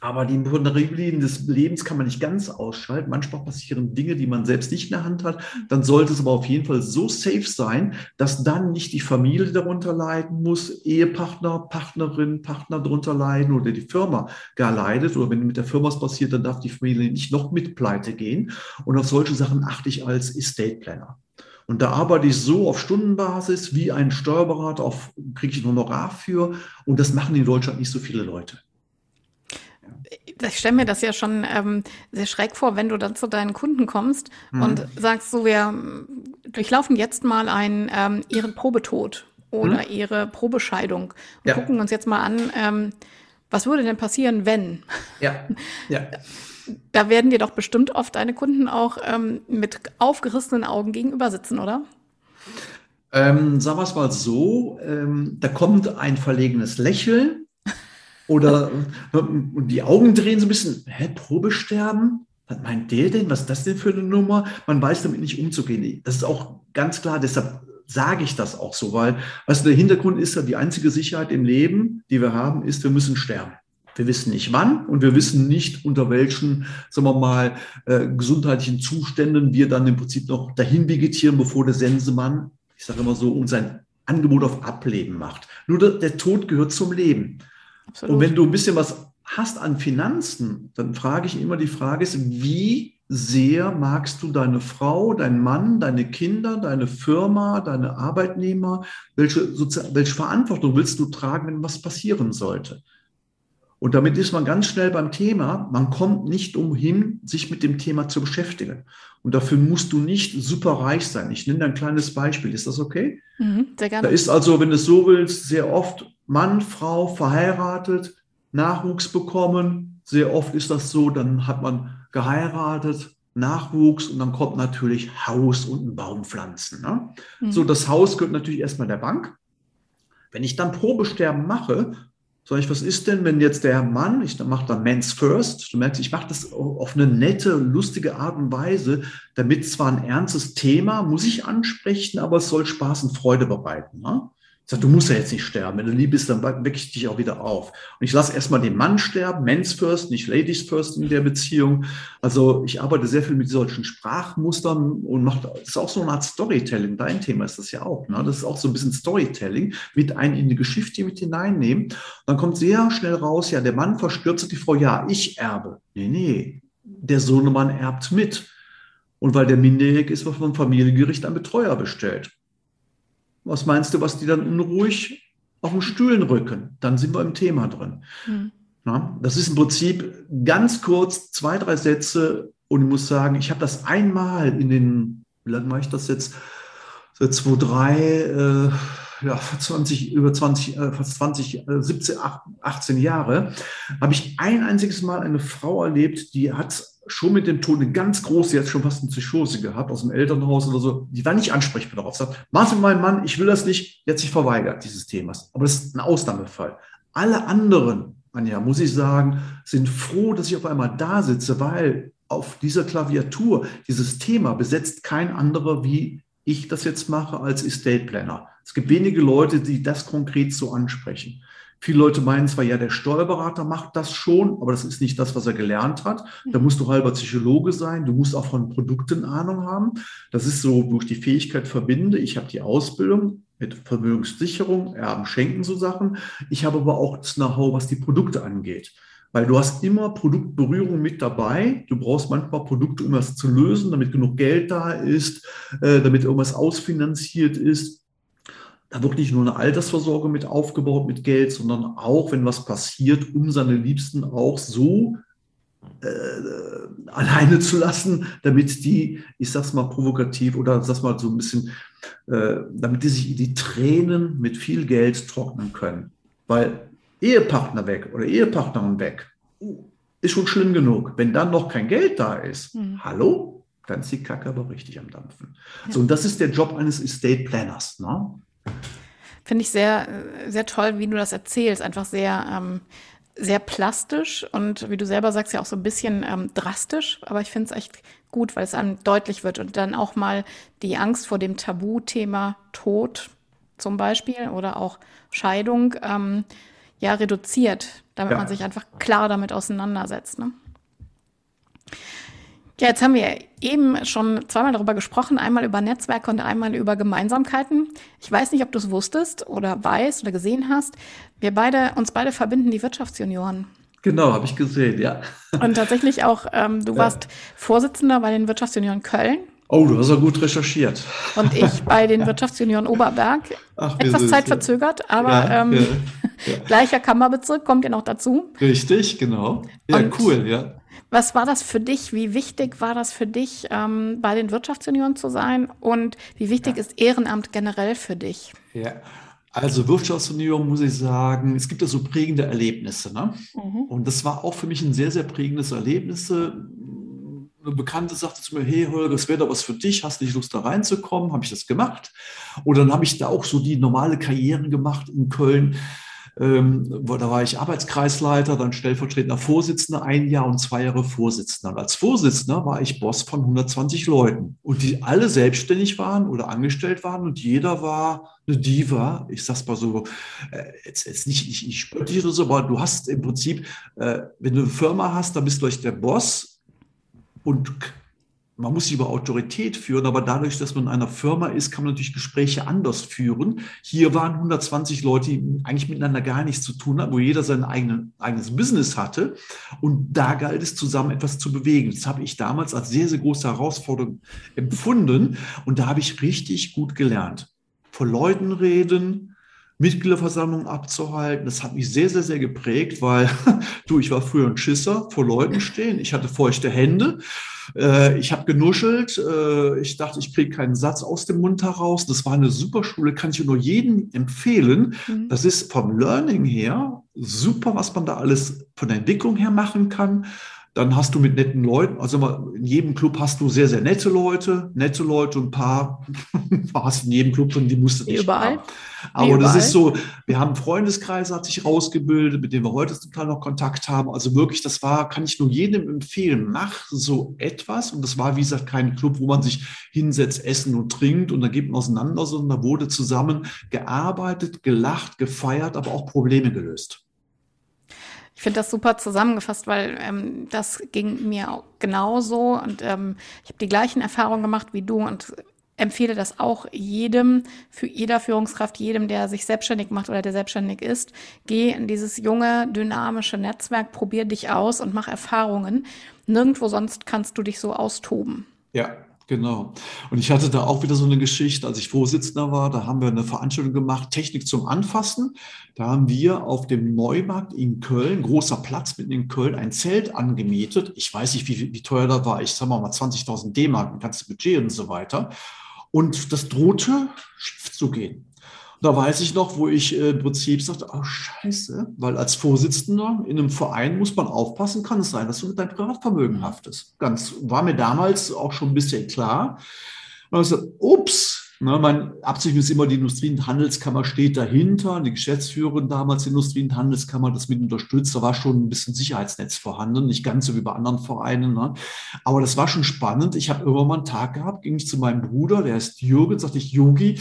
Aber die Vulnerabilitäten des Lebens kann man nicht ganz ausschalten. Manchmal passieren Dinge, die man selbst nicht in der Hand hat. Dann sollte es aber auf jeden Fall so safe sein, dass dann nicht die Familie darunter leiden muss, Ehepartner, Partnerin, Partner darunter leiden oder die Firma gar leidet. Oder wenn mit der Firma was passiert, dann darf die Familie nicht noch mit pleite gehen. Und auf solche Sachen achte ich als Estate Planner. Und da arbeite ich so auf Stundenbasis wie ein Steuerberater, auf kriege ich ein Honorar für. Und das machen in Deutschland nicht so viele Leute ich stelle mir das ja schon ähm, sehr schräg vor, wenn du dann zu deinen Kunden kommst mhm. und sagst, so wir durchlaufen jetzt mal einen ähm, ihren Probetod oder mhm. ihre Probescheidung und ja. gucken uns jetzt mal an, ähm, was würde denn passieren, wenn? Ja, ja. Da werden dir doch bestimmt oft deine Kunden auch ähm, mit aufgerissenen Augen gegenüber sitzen, oder? Ähm, sagen wir es mal so, ähm, da kommt ein verlegenes Lächeln oder die Augen drehen so ein bisschen, hä, Probesterben? Was meint der denn? Was ist das denn für eine Nummer? Man weiß damit nicht umzugehen. Das ist auch ganz klar, deshalb sage ich das auch so, weil was der Hintergrund ist ja, die einzige Sicherheit im Leben, die wir haben, ist, wir müssen sterben. Wir wissen nicht wann und wir wissen nicht, unter welchen, sagen wir mal, äh, gesundheitlichen Zuständen wir dann im Prinzip noch dahin vegetieren, bevor der Sensemann, ich sage immer so, uns sein Angebot auf Ableben macht. Nur der, der Tod gehört zum Leben. Absolut. Und wenn du ein bisschen was hast an Finanzen, dann frage ich immer die Frage ist, wie sehr magst du deine Frau, deinen Mann, deine Kinder, deine Firma, deine Arbeitnehmer? Welche, welche Verantwortung willst du tragen, wenn was passieren sollte? Und damit ist man ganz schnell beim Thema, man kommt nicht umhin, sich mit dem Thema zu beschäftigen. Und dafür musst du nicht super reich sein. Ich nenne ein kleines Beispiel. Ist das okay? Mhm, sehr gerne. Da ist also, wenn du es so willst, sehr oft Mann, Frau verheiratet, Nachwuchs bekommen. Sehr oft ist das so, dann hat man geheiratet, Nachwuchs und dann kommt natürlich Haus und ein Baum pflanzen. Ne? Mhm. So, das Haus gehört natürlich erstmal der Bank. Wenn ich dann Probesterben mache, sage ich, was ist denn, wenn jetzt der Mann, ich mache dann Men's First, du merkst, ich mache das auf eine nette, lustige Art und Weise, damit zwar ein ernstes Thema, muss ich ansprechen, aber es soll Spaß und Freude bereiten. Ne? Sage, du musst ja jetzt nicht sterben. Wenn du lieb bist, dann wecke ich dich auch wieder auf. Und ich lasse erstmal den Mann sterben, Men's first, nicht Ladies first in der Beziehung. Also ich arbeite sehr viel mit solchen Sprachmustern und mache, das ist auch so eine Art Storytelling. Dein Thema ist das ja auch. Ne? Das ist auch so ein bisschen Storytelling, mit ein in die Geschichte mit hineinnehmen. Dann kommt sehr schnell raus, ja, der Mann verstürzt die Frau, ja, ich erbe. Nee, nee, der Sohnemann erbt mit. Und weil der minderjährig ist, wird vom Familiengericht ein Betreuer bestellt. Was meinst du, was die dann unruhig auf den Stühlen rücken? Dann sind wir im Thema drin. Mhm. Na, das ist im Prinzip ganz kurz, zwei, drei Sätze. Und ich muss sagen, ich habe das einmal in den, wie lange mache ich das jetzt? Seit 2003, äh, ja, 20, über 20, äh, fast 20, äh, 17, 18 Jahre, habe ich ein einziges Mal eine Frau erlebt, die hat schon mit dem Ton eine ganz große, jetzt schon fast eine Psychose gehabt aus dem Elternhaus oder so. Die war nicht ansprechbar darauf. Sagt, Martin, mein Mann, ich will das nicht. Jetzt sich verweigert dieses Themas. Aber das ist ein Ausnahmefall. Alle anderen Anja, muss ich sagen, sind froh, dass ich auf einmal da sitze, weil auf dieser Klaviatur dieses Thema besetzt kein anderer, wie ich das jetzt mache als Estate Planner. Es gibt wenige Leute, die das konkret so ansprechen. Viele Leute meinen zwar, ja, der Steuerberater macht das schon, aber das ist nicht das, was er gelernt hat. Da musst du halber Psychologe sein, du musst auch von Produkten Ahnung haben. Das ist so, wo ich die Fähigkeit verbinde. Ich habe die Ausbildung mit Vermögenssicherung, Erben, Schenken, so Sachen. Ich habe aber auch das Know-how, was die Produkte angeht. Weil du hast immer Produktberührung mit dabei. Du brauchst manchmal Produkte, um das zu lösen, damit genug Geld da ist, äh, damit irgendwas ausfinanziert ist. Da wird nicht nur eine Altersvorsorge mit aufgebaut mit Geld, sondern auch, wenn was passiert, um seine Liebsten auch so äh, alleine zu lassen, damit die, ich sag's mal provokativ oder sag's mal so ein bisschen, äh, damit die sich die Tränen mit viel Geld trocknen können. Weil Ehepartner weg oder Ehepartnerin weg, ist schon schlimm genug. Wenn dann noch kein Geld da ist, mhm. hallo, dann ist die Kacke aber richtig am Dampfen. Ja. So, und das ist der Job eines Estate Planners. Ne? Finde ich sehr, sehr toll, wie du das erzählst. Einfach sehr, ähm, sehr plastisch und wie du selber sagst, ja auch so ein bisschen ähm, drastisch. Aber ich finde es echt gut, weil es einem deutlich wird und dann auch mal die Angst vor dem Tabuthema Tod zum Beispiel oder auch Scheidung ähm, ja reduziert, damit ja. man sich einfach klar damit auseinandersetzt. Ne? Ja, jetzt haben wir eben schon zweimal darüber gesprochen, einmal über Netzwerke und einmal über Gemeinsamkeiten. Ich weiß nicht, ob du es wusstest oder weißt oder gesehen hast. Wir beide, uns beide verbinden die Wirtschaftsjunioren. Genau, habe ich gesehen, ja. Und tatsächlich auch, ähm, du ja. warst Vorsitzender bei den Wirtschaftsjunioren Köln. Oh, du hast ja gut recherchiert. Und ich bei den Wirtschaftsjunioren Oberberg. Ach, Etwas zeitverzögert, aber ja, ähm, ja, ja. gleicher Kammerbezirk kommt ja noch dazu. Richtig, genau. Ja, Und cool, ja. Was war das für dich? Wie wichtig war das für dich, ähm, bei den Wirtschaftsjunioren zu sein? Und wie wichtig ist Ehrenamt generell für dich? Ja, also Wirtschaftsunion muss ich sagen, es gibt ja so prägende Erlebnisse. Ne? Mhm. Und das war auch für mich ein sehr, sehr prägendes Erlebnis eine Bekannte sagte zu mir, hey Holger, das wäre doch was für dich, hast nicht Lust da reinzukommen? Habe ich das gemacht. Und dann habe ich da auch so die normale Karriere gemacht in Köln. Ähm, da war ich Arbeitskreisleiter, dann stellvertretender Vorsitzender, ein Jahr und zwei Jahre Vorsitzender. Und als Vorsitzender war ich Boss von 120 Leuten und die alle selbstständig waren oder angestellt waren und jeder war eine Diva. Ich sag's mal so, äh, jetzt, jetzt nicht, ich, ich dich oder so, aber du hast im Prinzip, äh, wenn du eine Firma hast, dann bist du euch der Boss und man muss sich über Autorität führen, aber dadurch, dass man in einer Firma ist, kann man natürlich Gespräche anders führen. Hier waren 120 Leute, die eigentlich miteinander gar nichts zu tun hatten, wo jeder sein eigene, eigenes Business hatte. Und da galt es zusammen etwas zu bewegen. Das habe ich damals als sehr, sehr große Herausforderung empfunden. Und da habe ich richtig gut gelernt. Vor Leuten reden, Mitgliederversammlungen abzuhalten. Das hat mich sehr, sehr, sehr geprägt, weil du, ich war früher ein Schisser, vor Leuten stehen. Ich hatte feuchte Hände. Äh, ich habe genuschelt. Äh, ich dachte, ich kriege keinen Satz aus dem Mund heraus. Das war eine super Schule, kann ich nur jedem empfehlen. Mhm. Das ist vom Learning her super, was man da alles von der Entwicklung her machen kann. Dann hast du mit netten Leuten, also in jedem Club hast du sehr, sehr nette Leute, nette Leute und ein paar hast in jedem Club und die musst du nicht überall. Haben. Aber das ist so, wir haben einen Freundeskreis, hat sich rausgebildet, mit dem wir heute zum Teil noch Kontakt haben. Also wirklich, das war, kann ich nur jedem empfehlen, mach so etwas. Und das war, wie gesagt, kein Club, wo man sich hinsetzt, essen und trinkt und dann geht man auseinander, sondern da wurde zusammen gearbeitet, gelacht, gefeiert, aber auch Probleme gelöst. Ich finde das super zusammengefasst, weil ähm, das ging mir auch genauso und ähm, ich habe die gleichen Erfahrungen gemacht wie du und empfehle das auch jedem, für jeder Führungskraft, jedem, der sich selbstständig macht oder der selbstständig ist. Geh in dieses junge, dynamische Netzwerk, probier dich aus und mach Erfahrungen. Nirgendwo sonst kannst du dich so austoben. Ja, Genau. Und ich hatte da auch wieder so eine Geschichte, als ich Vorsitzender war, da haben wir eine Veranstaltung gemacht, Technik zum Anfassen. Da haben wir auf dem Neumarkt in Köln, großer Platz mitten in Köln, ein Zelt angemietet. Ich weiß nicht, wie, wie teuer das war. Ich sag mal mal 20.000 D-Mark, ein ganzes Budget und so weiter. Und das drohte schief zu gehen. Da weiß ich noch, wo ich äh, im Prinzip sagte, oh scheiße, weil als Vorsitzender in einem Verein muss man aufpassen, kann es sein, dass du mit deinem Privatvermögen mhm. haftest. Ganz, war mir damals auch schon ein bisschen klar. Und ich sagte, ups, Na, mein Absicht ist immer, die Industrie- und Handelskammer steht dahinter, die Geschäftsführerin damals der Industrie- und Handelskammer das mit unterstützt. Da war schon ein bisschen Sicherheitsnetz vorhanden, nicht ganz so wie bei anderen Vereinen. Ne? Aber das war schon spannend. Ich habe irgendwann mal einen Tag gehabt, ging ich zu meinem Bruder, der ist Jürgen, sagte ich, Yogi,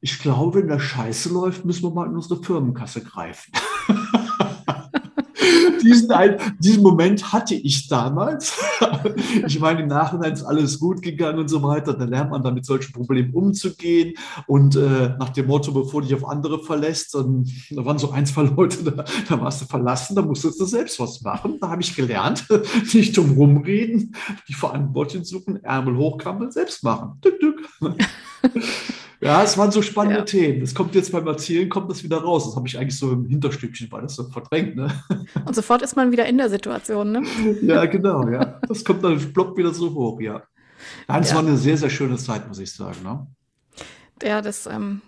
ich glaube, wenn der Scheiße läuft, müssen wir mal in unsere Firmenkasse greifen. diesen, diesen Moment hatte ich damals. ich meine, im Nachhinein ist alles gut gegangen und so weiter. Dann lernt man dann mit solchen Problemen umzugehen. Und äh, nach dem Motto, bevor du dich auf andere verlässt, dann, da waren so ein, zwei Leute, da, da warst du verlassen, da musstest du selbst was machen. Da habe ich gelernt, nicht drum rumreden, die Verantwortung suchen, Ärmel hochkrampeln, selbst machen. Tück, tück. Ja, es waren so spannende ja. Themen. Das kommt jetzt beim Erzählen, kommt das wieder raus. Das habe ich eigentlich so im Hinterstückchen, weil das so verdrängt. Ne? Und sofort ist man wieder in der Situation, ne? Ja, genau, ja. Das kommt dann ploppt wieder so hoch, ja. Es ja. war eine sehr, sehr schöne Zeit, muss ich sagen. Ne? Ja, das ähm,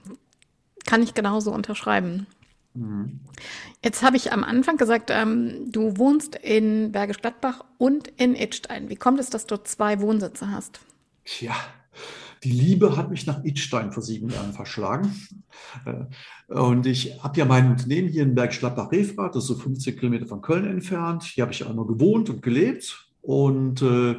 kann ich genauso unterschreiben. Mhm. Jetzt habe ich am Anfang gesagt, ähm, du wohnst in Bergisch Gladbach und in Idstein. Wie kommt es, dass du zwei Wohnsitze hast? Tja, die Liebe hat mich nach Idstein vor sieben Jahren verschlagen. Äh, und ich habe ja mein Unternehmen hier in Bergschlappach-Refrath, das ist so 15 Kilometer von Köln entfernt. Hier habe ich einmal gewohnt und gelebt und äh,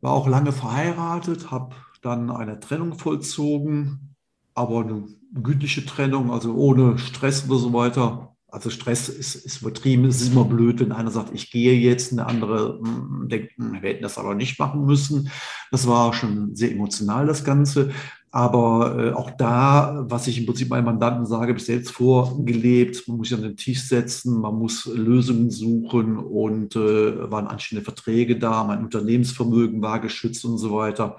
war auch lange verheiratet, habe dann eine Trennung vollzogen, aber eine gütliche Trennung, also ohne Stress oder so weiter. Also Stress ist, ist übertrieben, es ist immer blöd, wenn einer sagt, ich gehe jetzt, eine andere hm, denkt, hm, wir hätten das aber nicht machen müssen. Das war schon sehr emotional, das Ganze. Aber äh, auch da, was ich im Prinzip meinen Mandanten sage, habe ich selbst vorgelebt. Man muss sich an den Tisch setzen, man muss Lösungen suchen und äh, waren anständige Verträge da, mein Unternehmensvermögen war geschützt und so weiter.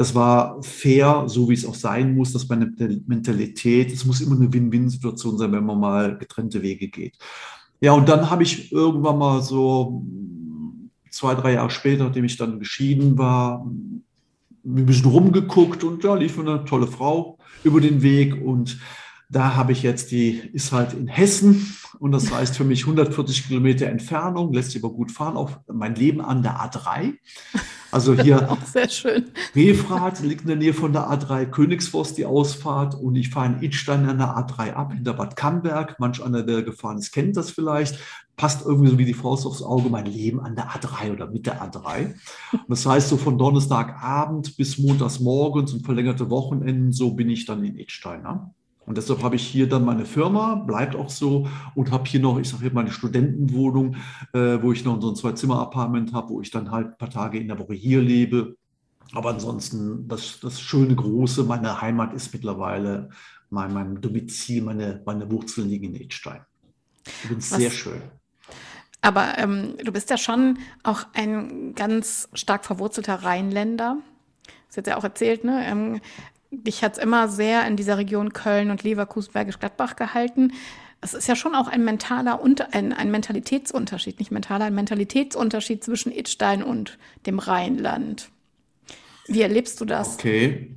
Das war fair, so wie es auch sein muss, dass meine Mentalität, es muss immer eine Win-Win-Situation sein, wenn man mal getrennte Wege geht. Ja, und dann habe ich irgendwann mal so zwei, drei Jahre später, nachdem ich dann geschieden war, ein bisschen rumgeguckt und da lief eine tolle Frau über den Weg und da habe ich jetzt die, ist halt in Hessen und das heißt für mich 140 Kilometer Entfernung, lässt sich aber gut fahren, auf mein Leben an der A3. Also hier auch sehr schön. Refrath liegt in der Nähe von der A3, Königsforst die Ausfahrt und ich fahre in Idstein an der A3 ab, hinter Bad Camberg. Manch einer, der gefahren ist, kennt das vielleicht. Passt irgendwie so wie die Faust aufs Auge, mein Leben an der A3 oder mit der A3. Und das heißt, so von Donnerstagabend bis Montagsmorgens und verlängerte Wochenenden, so bin ich dann in Idstein. Ne? Und deshalb habe ich hier dann meine Firma, bleibt auch so, und habe hier noch, ich sage hier meine Studentenwohnung, äh, wo ich noch so ein Zwei-Zimmer-Apartment habe, wo ich dann halt ein paar Tage in der Woche hier lebe. Aber ansonsten, das, das schöne Große, meine Heimat ist mittlerweile mein, mein Domizil, meine, meine Wurzeln liegen in Edstein. Ich finde es sehr schön. Aber ähm, du bist ja schon auch ein ganz stark verwurzelter Rheinländer. Das hat ja auch erzählt, ne? Ähm, dich hat es immer sehr in dieser Region Köln und Leverkusen, Bergisch Gladbach gehalten. Es ist ja schon auch ein mentaler und ein, ein Mentalitätsunterschied, nicht mentaler, ein Mentalitätsunterschied zwischen Idstein und dem Rheinland. Wie erlebst du das? Okay.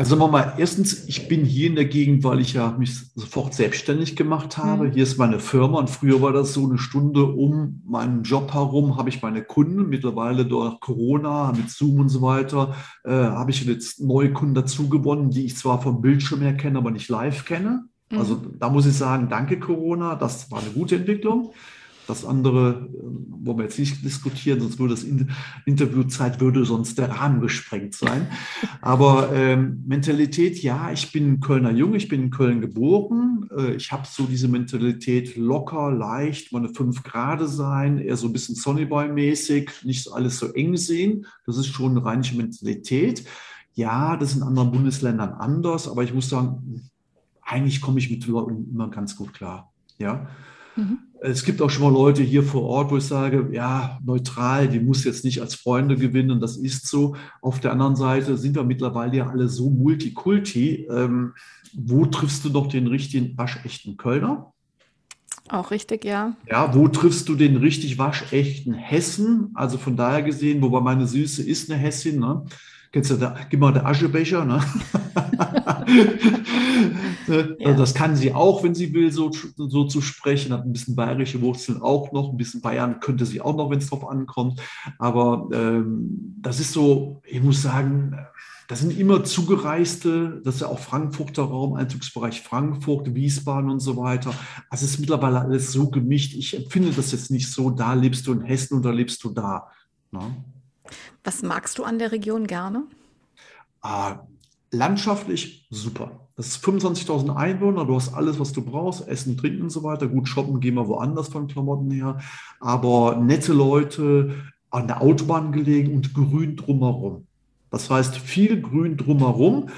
Also sagen wir mal, erstens, ich bin hier in der Gegend, weil ich ja mich sofort selbstständig gemacht habe. Mhm. Hier ist meine Firma und früher war das so eine Stunde um meinen Job herum, habe ich meine Kunden. Mittlerweile durch Corona, mit Zoom und so weiter, äh, habe ich jetzt neue Kunden dazu gewonnen, die ich zwar vom Bildschirm her kenne, aber nicht live kenne. Mhm. Also da muss ich sagen, danke Corona, das war eine gute Entwicklung. Das andere äh, wollen wir jetzt nicht diskutieren, sonst würde das Interviewzeit würde sonst der Rahmen gesprengt sein. Aber ähm, Mentalität, ja, ich bin Kölner Junge, ich bin in Köln geboren. Äh, ich habe so diese Mentalität locker, leicht, meine fünf Grade sein, eher so ein bisschen Sonnyboy-mäßig, nicht alles so eng sehen. Das ist schon eine rheinische Mentalität. Ja, das ist in anderen Bundesländern anders, aber ich muss sagen, eigentlich komme ich mit Leuten immer ganz gut klar. Ja. Mhm. Es gibt auch schon mal Leute hier vor Ort, wo ich sage, ja, neutral, die muss jetzt nicht als Freunde gewinnen, das ist so. Auf der anderen Seite sind wir mittlerweile ja alle so multikulti. Ähm, wo triffst du doch den richtigen waschechten Kölner? Auch richtig, ja. Ja, wo triffst du den richtig waschechten Hessen? Also von daher gesehen, wobei meine Süße ist eine Hessin, ne? Kennst du, da, gib mal der Aschebecher, ne? ja. Das kann sie auch, wenn sie will, so, so zu sprechen. Hat ein bisschen bayerische Wurzeln auch noch. Ein bisschen Bayern könnte sie auch noch, wenn es drauf ankommt. Aber ähm, das ist so, ich muss sagen, das sind immer Zugereiste, das ist ja auch Frankfurter Raum, Einzugsbereich Frankfurt, Wiesbaden und so weiter. Also es ist mittlerweile alles so gemischt. Ich empfinde das jetzt nicht so, da lebst du in Hessen oder lebst du da. Ne? Was magst du an der Region gerne? Ah, landschaftlich super. Das ist 25.000 Einwohner, du hast alles, was du brauchst, Essen, Trinken und so weiter. Gut, shoppen gehen wir woanders von Klamotten her, aber nette Leute, an der Autobahn gelegen und grün drumherum. Das heißt, viel Grün drumherum,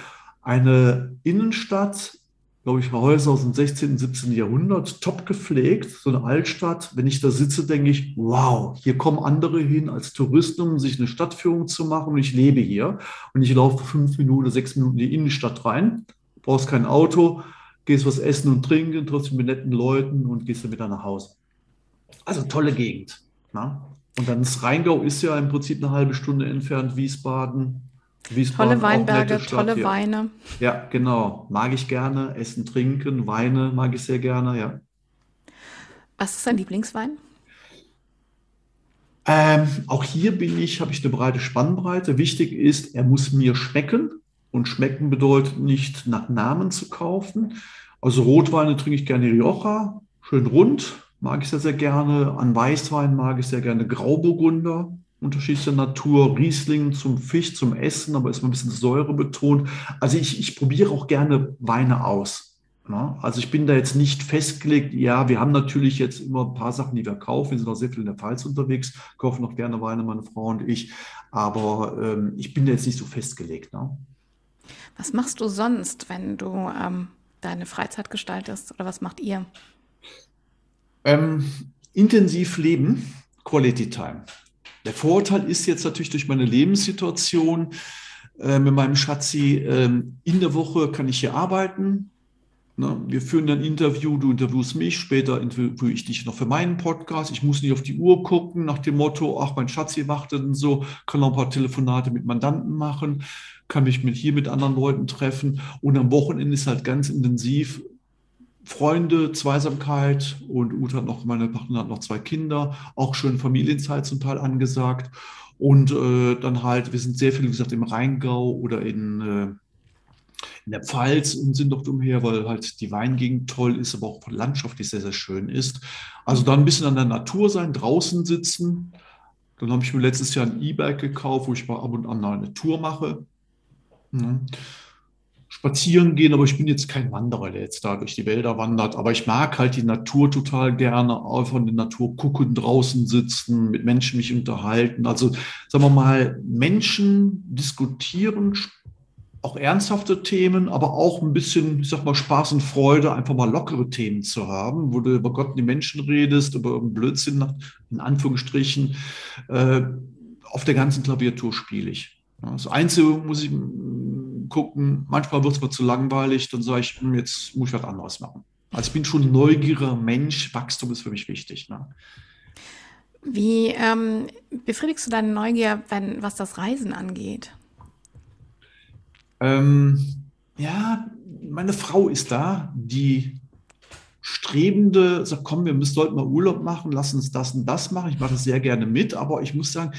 eine Innenstadt, glaube ich, Häuser aus dem 16., 17. Jahrhundert, top gepflegt, so eine Altstadt. Wenn ich da sitze, denke ich, wow, hier kommen andere hin als Touristen, um sich eine Stadtführung zu machen und ich lebe hier. Und ich laufe fünf Minuten, sechs Minuten in die Innenstadt rein, brauchst kein Auto, gehst was essen und trinken, trotzdem mit netten Leuten und gehst dann wieder nach Hause. Also tolle Gegend. Na? Und dann das Rheingau ist ja im Prinzip eine halbe Stunde entfernt, Wiesbaden. Wiesbaden tolle Weinberge, tolle ja. Weine. Ja, genau. Mag ich gerne. Essen, trinken, Weine mag ich sehr gerne, ja. Was ist dein Lieblingswein? Ähm, auch hier bin ich, habe ich eine breite Spannbreite. Wichtig ist, er muss mir schmecken. Und schmecken bedeutet nicht nach Namen zu kaufen. Also Rotweine trinke ich gerne Rioja, schön rund, mag ich sehr, sehr gerne. An Weißwein mag ich sehr gerne Grauburgunder unterschiedlicher Natur, Riesling zum Fisch, zum Essen, aber ist mal ein bisschen Säure betont. Also ich, ich probiere auch gerne Weine aus. Ja? Also ich bin da jetzt nicht festgelegt. Ja, wir haben natürlich jetzt immer ein paar Sachen, die wir kaufen. Wir sind auch sehr viel in der Pfalz unterwegs, kaufen auch gerne Weine, meine Frau und ich. Aber ähm, ich bin da jetzt nicht so festgelegt. Ne? Was machst du sonst, wenn du ähm, deine Freizeit gestaltest? Oder was macht ihr? Ähm, intensiv leben, Quality Time. Der Vorteil ist jetzt natürlich durch meine Lebenssituation äh, mit meinem Schatzi, äh, in der Woche kann ich hier arbeiten. Ne? Wir führen ein Interview, du interviewst mich, später interviewe ich dich noch für meinen Podcast. Ich muss nicht auf die Uhr gucken nach dem Motto, ach, mein Schatzi wartet und so, kann noch ein paar Telefonate mit Mandanten machen, kann mich mit hier mit anderen Leuten treffen. Und am Wochenende ist halt ganz intensiv Freunde, Zweisamkeit und Uta hat noch, meine Partnerin hat noch zwei Kinder, auch schön Familienzeit zum Teil angesagt. Und äh, dann halt, wir sind sehr viel, wie gesagt, im Rheingau oder in, äh, in der Pfalz und sind dort umher, weil halt die Weingegend toll ist, aber auch landschaftlich sehr, sehr schön ist. Also dann ein bisschen an der Natur sein, draußen sitzen. Dann habe ich mir letztes Jahr ein E-Bike gekauft, wo ich mal ab und an eine Tour mache. Mhm spazieren gehen, aber ich bin jetzt kein Wanderer, der jetzt da durch die Wälder wandert. Aber ich mag halt die Natur total gerne, auch von der Natur gucken, draußen sitzen, mit Menschen mich unterhalten. Also sagen wir mal, Menschen diskutieren, auch ernsthafte Themen, aber auch ein bisschen, ich sag mal, Spaß und Freude, einfach mal lockere Themen zu haben, wo du über Gott und die Menschen redest, über Blödsinn, in Anführungsstrichen. Äh, auf der ganzen Klaviatur spiele ich. Das Einzige muss ich gucken, manchmal wird es mir zu langweilig, dann sage ich, hm, jetzt muss ich was anderes machen. Also ich bin schon ein neugieriger Mensch, Wachstum ist für mich wichtig. Ne? Wie ähm, befriedigst du deine Neugier, wenn, was das Reisen angeht? Ähm, ja, meine Frau ist da, die Strebende sagt, komm, wir müssen sollten mal Urlaub machen, lass uns das und das machen. Ich mache das sehr gerne mit, aber ich muss sagen,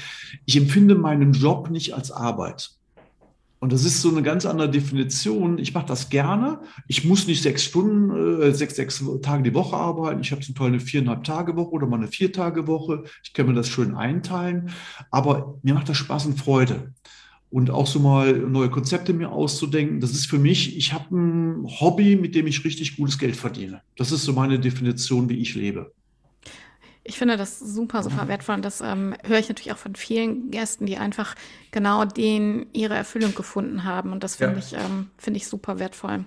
ich empfinde meinen Job nicht als Arbeit. Und das ist so eine ganz andere Definition. Ich mache das gerne. Ich muss nicht sechs Stunden, äh, sechs, sechs Tage die Woche arbeiten. Ich habe zum Teil eine viereinhalb Tage Woche oder mal eine vier Tage Woche. Ich kann mir das schön einteilen. Aber mir macht das Spaß und Freude. Und auch so mal neue Konzepte mir auszudenken. Das ist für mich, ich habe ein Hobby, mit dem ich richtig gutes Geld verdiene. Das ist so meine Definition, wie ich lebe. Ich finde das super, super wertvoll und das ähm, höre ich natürlich auch von vielen Gästen, die einfach genau den ihre Erfüllung gefunden haben und das finde ja. ich, ähm, finde ich super wertvoll.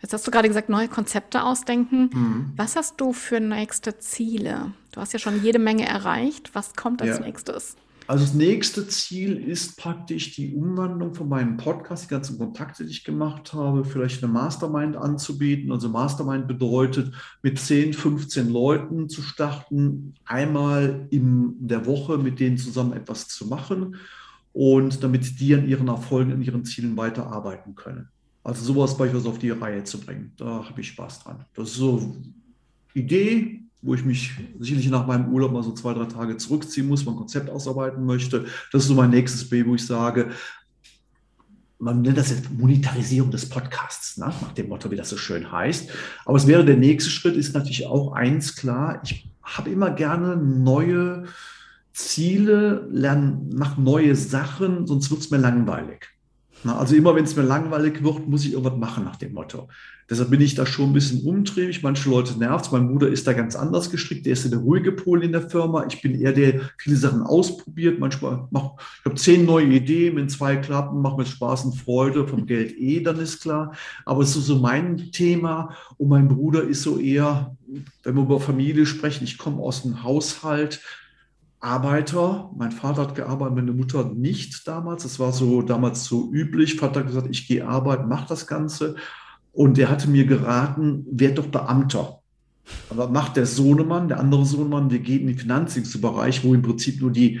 Jetzt hast du gerade gesagt, neue Konzepte ausdenken. Mhm. Was hast du für nächste Ziele? Du hast ja schon jede Menge erreicht. Was kommt als ja. nächstes? Also das nächste Ziel ist praktisch die Umwandlung von meinem Podcast, die ganzen Kontakte, die ich gemacht habe, vielleicht eine Mastermind anzubieten. Also Mastermind bedeutet, mit 10, 15 Leuten zu starten, einmal in der Woche mit denen zusammen etwas zu machen und damit die an ihren Erfolgen, an ihren Zielen weiterarbeiten können. Also sowas beispielsweise auf die Reihe zu bringen. Da habe ich Spaß dran. Das ist so Idee, wo ich mich sicherlich nach meinem Urlaub mal so zwei, drei Tage zurückziehen muss, mein Konzept ausarbeiten möchte. Das ist so mein nächstes B, wo ich sage, man nennt das jetzt Monetarisierung des Podcasts, ne? nach dem Motto, wie das so schön heißt. Aber es wäre der nächste Schritt, ist natürlich auch eins klar. Ich habe immer gerne neue Ziele, lernen, mache neue Sachen, sonst wird es mir langweilig. Also immer wenn es mir langweilig wird, muss ich irgendwas machen nach dem Motto. Deshalb bin ich da schon ein bisschen umtriebig. Manche Leute nervt Mein Bruder ist da ganz anders gestrickt. Der ist der ruhige Pol in der Firma. Ich bin eher der, viele Sachen ausprobiert. Manchmal mach, ich habe zehn neue Ideen, wenn zwei klappen, macht mir Spaß und Freude. Vom Geld eh, dann ist klar. Aber es ist so mein Thema. Und mein Bruder ist so eher, wenn wir über Familie sprechen, ich komme aus einem Haushalt, Arbeiter. Mein Vater hat gearbeitet, meine Mutter nicht damals. Das war so damals so üblich. Vater hat gesagt, ich gehe arbeiten, mach das Ganze. Und er hatte mir geraten, werd doch Beamter. Aber macht der Sohnemann, der andere Sohnemann, der geht in den Finanzdienstbereich, wo im Prinzip nur die,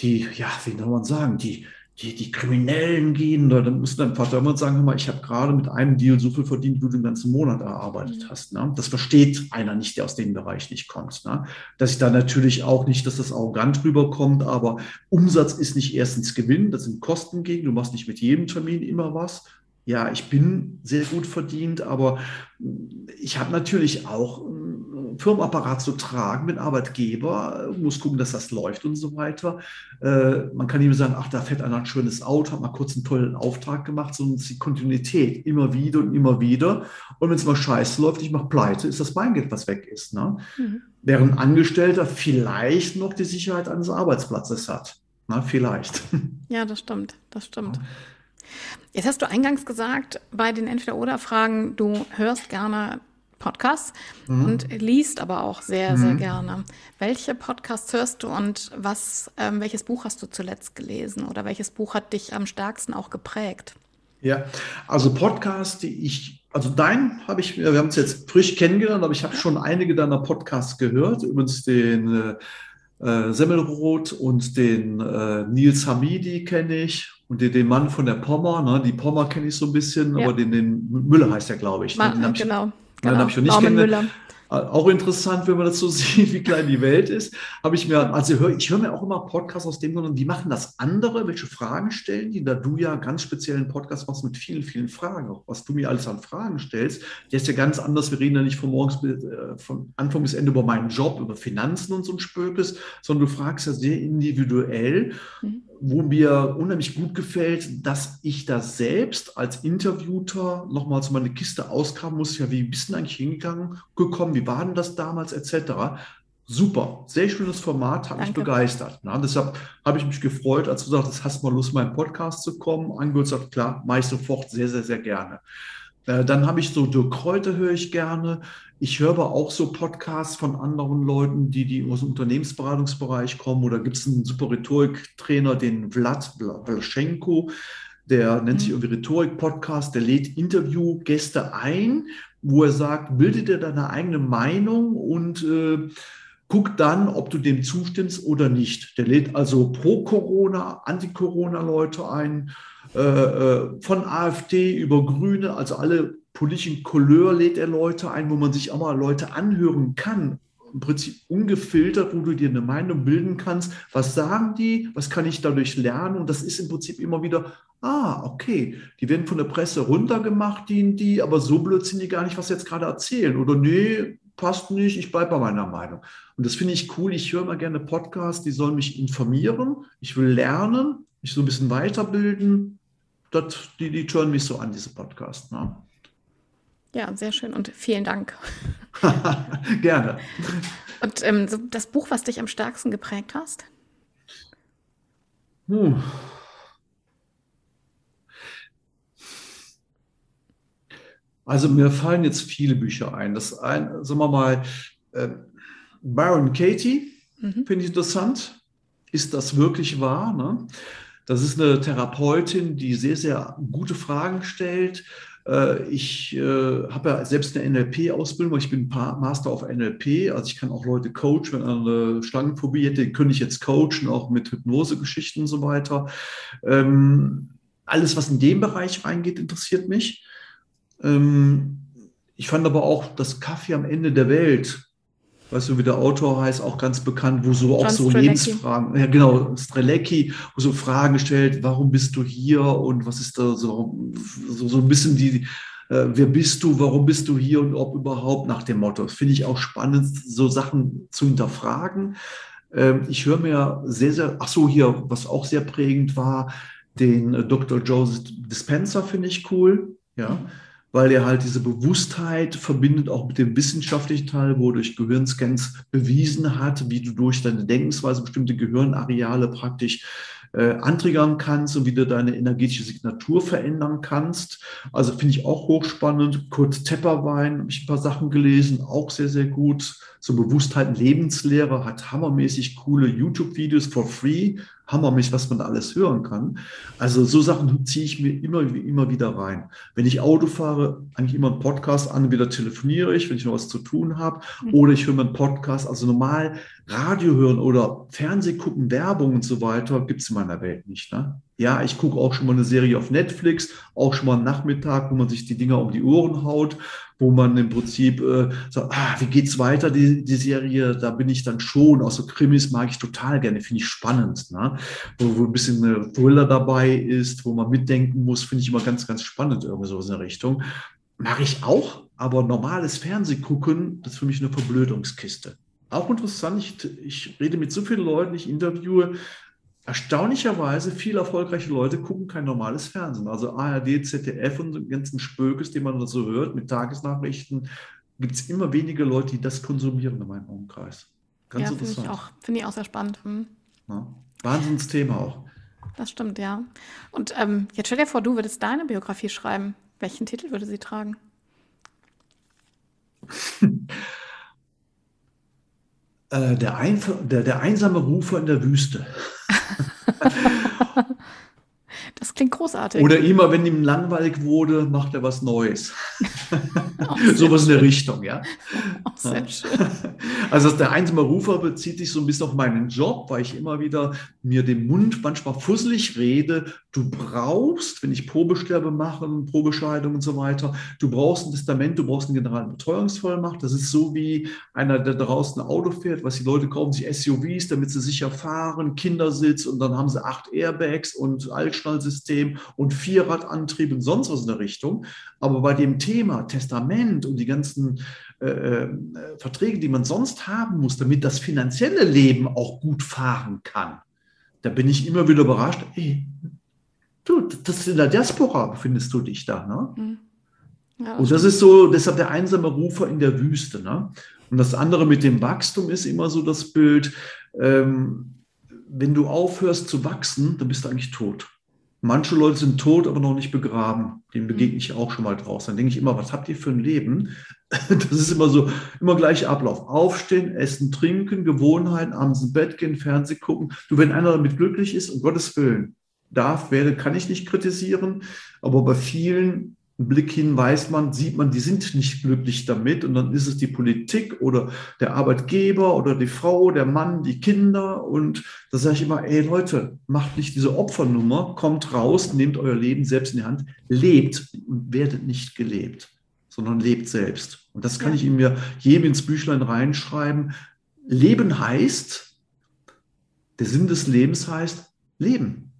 die, ja, wie soll man sagen, die, die, die Kriminellen gehen. Dann muss dein Vater immer sagen, hör mal, ich habe gerade mit einem Deal so viel verdient, wie du den ganzen Monat erarbeitet mhm. hast. Ne? Das versteht einer nicht, der aus dem Bereich nicht kommt. Ne? Dass ich da natürlich auch nicht, dass das arrogant rüberkommt, aber Umsatz ist nicht erstens Gewinn, das sind Kosten gegen. Du machst nicht mit jedem Termin immer was ja, ich bin sehr gut verdient, aber ich habe natürlich auch Firmenapparat zu tragen mit Arbeitgeber, muss gucken, dass das läuft und so weiter. Äh, man kann nicht mehr sagen, ach, da fährt einer ein schönes Auto, hat mal kurz einen tollen Auftrag gemacht, sondern es ist die Kontinuität immer wieder und immer wieder. Und wenn es mal scheiße läuft, ich mache pleite, ist das Beingeld, was weg ist. Ne? Mhm. Während ein Angestellter vielleicht noch die Sicherheit eines Arbeitsplatzes hat. Na, vielleicht. Ja, das stimmt, das stimmt. Ja. Jetzt hast du eingangs gesagt, bei den Entweder-Oder-Fragen, du hörst gerne Podcasts mhm. und liest aber auch sehr, sehr mhm. gerne. Welche Podcasts hörst du und was, ähm, welches Buch hast du zuletzt gelesen oder welches Buch hat dich am stärksten auch geprägt? Ja, also Podcasts, die ich, also dein habe ich, wir haben es jetzt frisch kennengelernt, aber ich habe schon einige deiner Podcasts gehört, übrigens den äh, äh Semmelroth und den äh, Nils Hamidi kenne ich und den, den Mann von der Pommer, ne, die Pommer kenne ich so ein bisschen, ja. aber den, den Müller heißt er, glaube ich. Ma, den genau. Ich, genau. Den habe ich noch nicht kennengelernt. Auch interessant, wenn man das so sieht, wie klein die Welt ist. Habe ich mir, also hör, ich höre mir auch immer Podcasts aus dem Grund, wie machen das andere, welche Fragen stellen die, da du ja ganz speziellen Podcast machst mit vielen, vielen Fragen, auch was du mir alles an Fragen stellst, der ist ja ganz anders. Wir reden ja nicht von morgens bis, äh, von Anfang bis Ende über meinen Job, über Finanzen und so ein Spökes, sondern du fragst ja sehr individuell. Mhm wo mir unheimlich gut gefällt, dass ich da selbst als Interviewter nochmal zu meiner Kiste ausgraben muss. Ja, wie bist du eigentlich hingegangen, gekommen? Wie war denn das damals, etc. Super, sehr schönes Format, hat Danke. mich begeistert. Na, deshalb habe ich mich gefreut, als du sagtest, hast mal Lust, meinen Podcast zu kommen. Angehört, klar, mache ich sofort sehr, sehr, sehr gerne. Äh, dann habe ich so Dirk Kräuter höre ich gerne. Ich höre aber auch so Podcasts von anderen Leuten, die, die aus dem Unternehmensberatungsbereich kommen. Oder gibt es einen super Rhetoriktrainer, den Vlad Blaschenko, der nennt sich mhm. irgendwie Rhetorik-Podcast, der lädt Interviewgäste ein, wo er sagt, bilde dir deine eigene Meinung und äh, guck dann, ob du dem zustimmst oder nicht. Der lädt also pro Corona, Anti-Corona-Leute ein, äh, äh von AfD über Grüne, also alle politischen Couleur lädt er Leute ein, wo man sich auch mal Leute anhören kann. Im Prinzip ungefiltert, wo du dir eine Meinung bilden kannst. Was sagen die? Was kann ich dadurch lernen? Und das ist im Prinzip immer wieder, ah, okay, die werden von der Presse runtergemacht, die, die, aber so blöd sind die gar nicht, was sie jetzt gerade erzählen. Oder nee, passt nicht, ich bleibe bei meiner Meinung. Und das finde ich cool. Ich höre mal gerne Podcasts, die sollen mich informieren. Ich will lernen, mich so ein bisschen weiterbilden. Das, die, die turnen mich so an, diese Podcasts. Ne? Ja, sehr schön und vielen Dank. Gerne. Und ähm, so das Buch, was dich am stärksten geprägt hast? Hm. Also mir fallen jetzt viele Bücher ein. Das ein, sagen wir mal, äh, Byron Katie, mhm. finde ich interessant. Ist das wirklich wahr? Ne? Das ist eine Therapeutin, die sehr, sehr gute Fragen stellt, ich äh, habe ja selbst eine NLP-Ausbildung, ich bin Master auf NLP, also ich kann auch Leute coachen, wenn eine Schlangenphobie hätte, könnte ich jetzt coachen, auch mit Hypnosegeschichten und so weiter. Ähm, alles, was in den Bereich reingeht, interessiert mich. Ähm, ich fand aber auch das Kaffee am Ende der Welt weißt du, wie der Autor heißt, auch ganz bekannt, wo so John auch so Strelecki. Lebensfragen, ja genau, Strelecki, wo so Fragen stellt, warum bist du hier und was ist da so, so, so ein bisschen die, äh, wer bist du, warum bist du hier und ob überhaupt nach dem Motto. Das finde ich auch spannend, so Sachen zu hinterfragen. Ähm, ich höre mir sehr, sehr, ach so, hier, was auch sehr prägend war, den äh, Dr. Joseph Dispenser finde ich cool, ja, weil er halt diese Bewusstheit verbindet auch mit dem wissenschaftlichen Teil, wo durch Gehirnscans bewiesen hat, wie du durch deine Denkensweise bestimmte Gehirnareale praktisch äh, antriggern kannst und wie du deine energetische Signatur verändern kannst. Also finde ich auch hochspannend. Kurt Tepperwein, habe ich ein paar Sachen gelesen, auch sehr, sehr gut. So Bewusstheit, Lebenslehre, hat hammermäßig coole YouTube-Videos for free hammermäßig, was man alles hören kann. Also so Sachen ziehe ich mir immer, immer wieder rein. Wenn ich Auto fahre, eigentlich immer einen Podcast an, wieder telefoniere ich, wenn ich noch was zu tun habe, mhm. oder ich höre mir einen Podcast. Also normal Radio hören oder Fernseh gucken, Werbung und so weiter, gibt es in meiner Welt nicht. Ne? Ja, ich gucke auch schon mal eine Serie auf Netflix, auch schon mal einen Nachmittag, wo man sich die Dinger um die Ohren haut wo man im Prinzip äh, sagt, ah, wie geht's weiter, die, die Serie, da bin ich dann schon, auch so Krimis mag ich total gerne, finde ich spannend, ne? wo, wo ein bisschen Thriller dabei ist, wo man mitdenken muss, finde ich immer ganz, ganz spannend, irgendwie so in der Richtung. Mache ich auch, aber normales Fernsehgucken, das ist für mich eine Verblödungskiste. Auch interessant, ich, ich rede mit so vielen Leuten, ich interviewe, erstaunlicherweise viele erfolgreiche Leute gucken kein normales Fernsehen. Also ARD, ZDF und den ganzen Spökes, den man so hört mit Tagesnachrichten, gibt es immer weniger Leute, die das konsumieren in meinem Umkreis. Ganz ja, finde ich, auch, find ich auch sehr spannend. Hm. Ja, Wahnsinnsthema auch. Das stimmt, ja. Und ähm, jetzt stell dir vor, du würdest deine Biografie schreiben. Welchen Titel würde sie tragen? äh, der, der, der einsame Rufer in der Wüste. Das klingt großartig. Oder immer, wenn ihm langweilig wurde, macht er was Neues. Sowas in der Richtung, ja. Auch sehr schön. Also der einsame Rufer bezieht sich so ein bisschen auf meinen Job, weil ich immer wieder mir den Mund manchmal fusselig rede. Du brauchst, wenn ich Probesterbe mache, Probescheidung und so weiter, du brauchst ein Testament, du brauchst eine Generalbetreuungsvollmacht. Das ist so wie einer, der draußen ein Auto fährt, was die Leute kaufen sich SUVs, damit sie sicher fahren, Kindersitz und dann haben sie acht Airbags und Altschnallsystem und Vierradantrieb und sonst was in der Richtung. Aber bei dem Thema Testament und die ganzen äh, äh, Verträge, die man sonst haben muss, damit das finanzielle Leben auch gut fahren kann, da bin ich immer wieder überrascht. Ey, du, das ist in der Diaspora befindest du dich da. Ne? Mhm. Ja, und das ist so, deshalb der einsame Rufer in der Wüste. Ne? Und das andere mit dem Wachstum ist immer so das Bild, ähm, wenn du aufhörst zu wachsen, dann bist du eigentlich tot. Manche Leute sind tot, aber noch nicht begraben. Dem begegne ich auch schon mal draußen. Dann denke ich immer, was habt ihr für ein Leben? Das ist immer so, immer gleich Ablauf. Aufstehen, essen, trinken, Gewohnheiten, abends ins Bett gehen, Fernsehen gucken. Du, wenn einer damit glücklich ist, um Gottes Willen, darf, werde, kann ich nicht kritisieren. Aber bei vielen Blick hin weiß man, sieht man, die sind nicht glücklich damit. Und dann ist es die Politik oder der Arbeitgeber oder die Frau, der Mann, die Kinder. Und da sage ich immer, ey Leute, macht nicht diese Opfernummer, kommt raus, nehmt euer Leben selbst in die Hand, lebt und werdet nicht gelebt, sondern lebt selbst. Und das kann ja. ich ihm mir jedem ins Büchlein reinschreiben. Leben heißt, der Sinn des Lebens heißt Leben.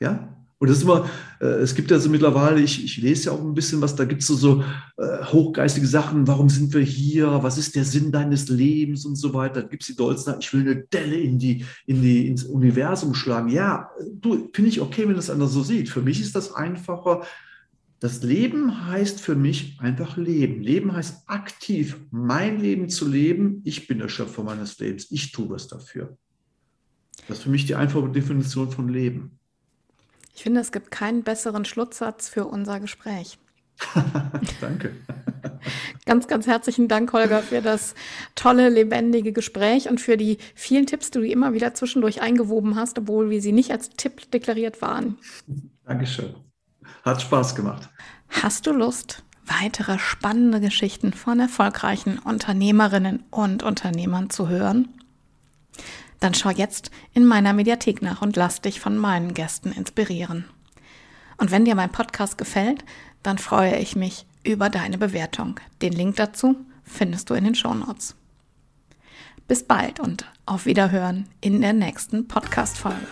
Ja, und das ist immer, äh, es gibt ja so mittlerweile, ich, ich lese ja auch ein bisschen was, da gibt es so, so äh, hochgeistige Sachen, warum sind wir hier, was ist der Sinn deines Lebens und so weiter. Da gibt es die Dolzner, ich will eine Delle in die, in die, ins Universum schlagen. Ja, du, finde ich okay, wenn das einer so sieht. Für mich ist das einfacher. Das Leben heißt für mich einfach Leben. Leben heißt aktiv mein Leben zu leben. Ich bin der Schöpfer meines Lebens. Ich tue was dafür. Das ist für mich die einfache Definition von Leben. Ich finde, es gibt keinen besseren Schlusssatz für unser Gespräch. Danke. Ganz, ganz herzlichen Dank, Holger, für das tolle, lebendige Gespräch und für die vielen Tipps, die du immer wieder zwischendurch eingewoben hast, obwohl wir sie nicht als Tipp deklariert waren. Dankeschön. Hat Spaß gemacht. Hast du Lust, weitere spannende Geschichten von erfolgreichen Unternehmerinnen und Unternehmern zu hören? Dann schau jetzt in meiner Mediathek nach und lass dich von meinen Gästen inspirieren. Und wenn dir mein Podcast gefällt, dann freue ich mich über deine Bewertung. Den Link dazu findest du in den Show Notes. Bis bald und auf Wiederhören in der nächsten Podcast-Folge.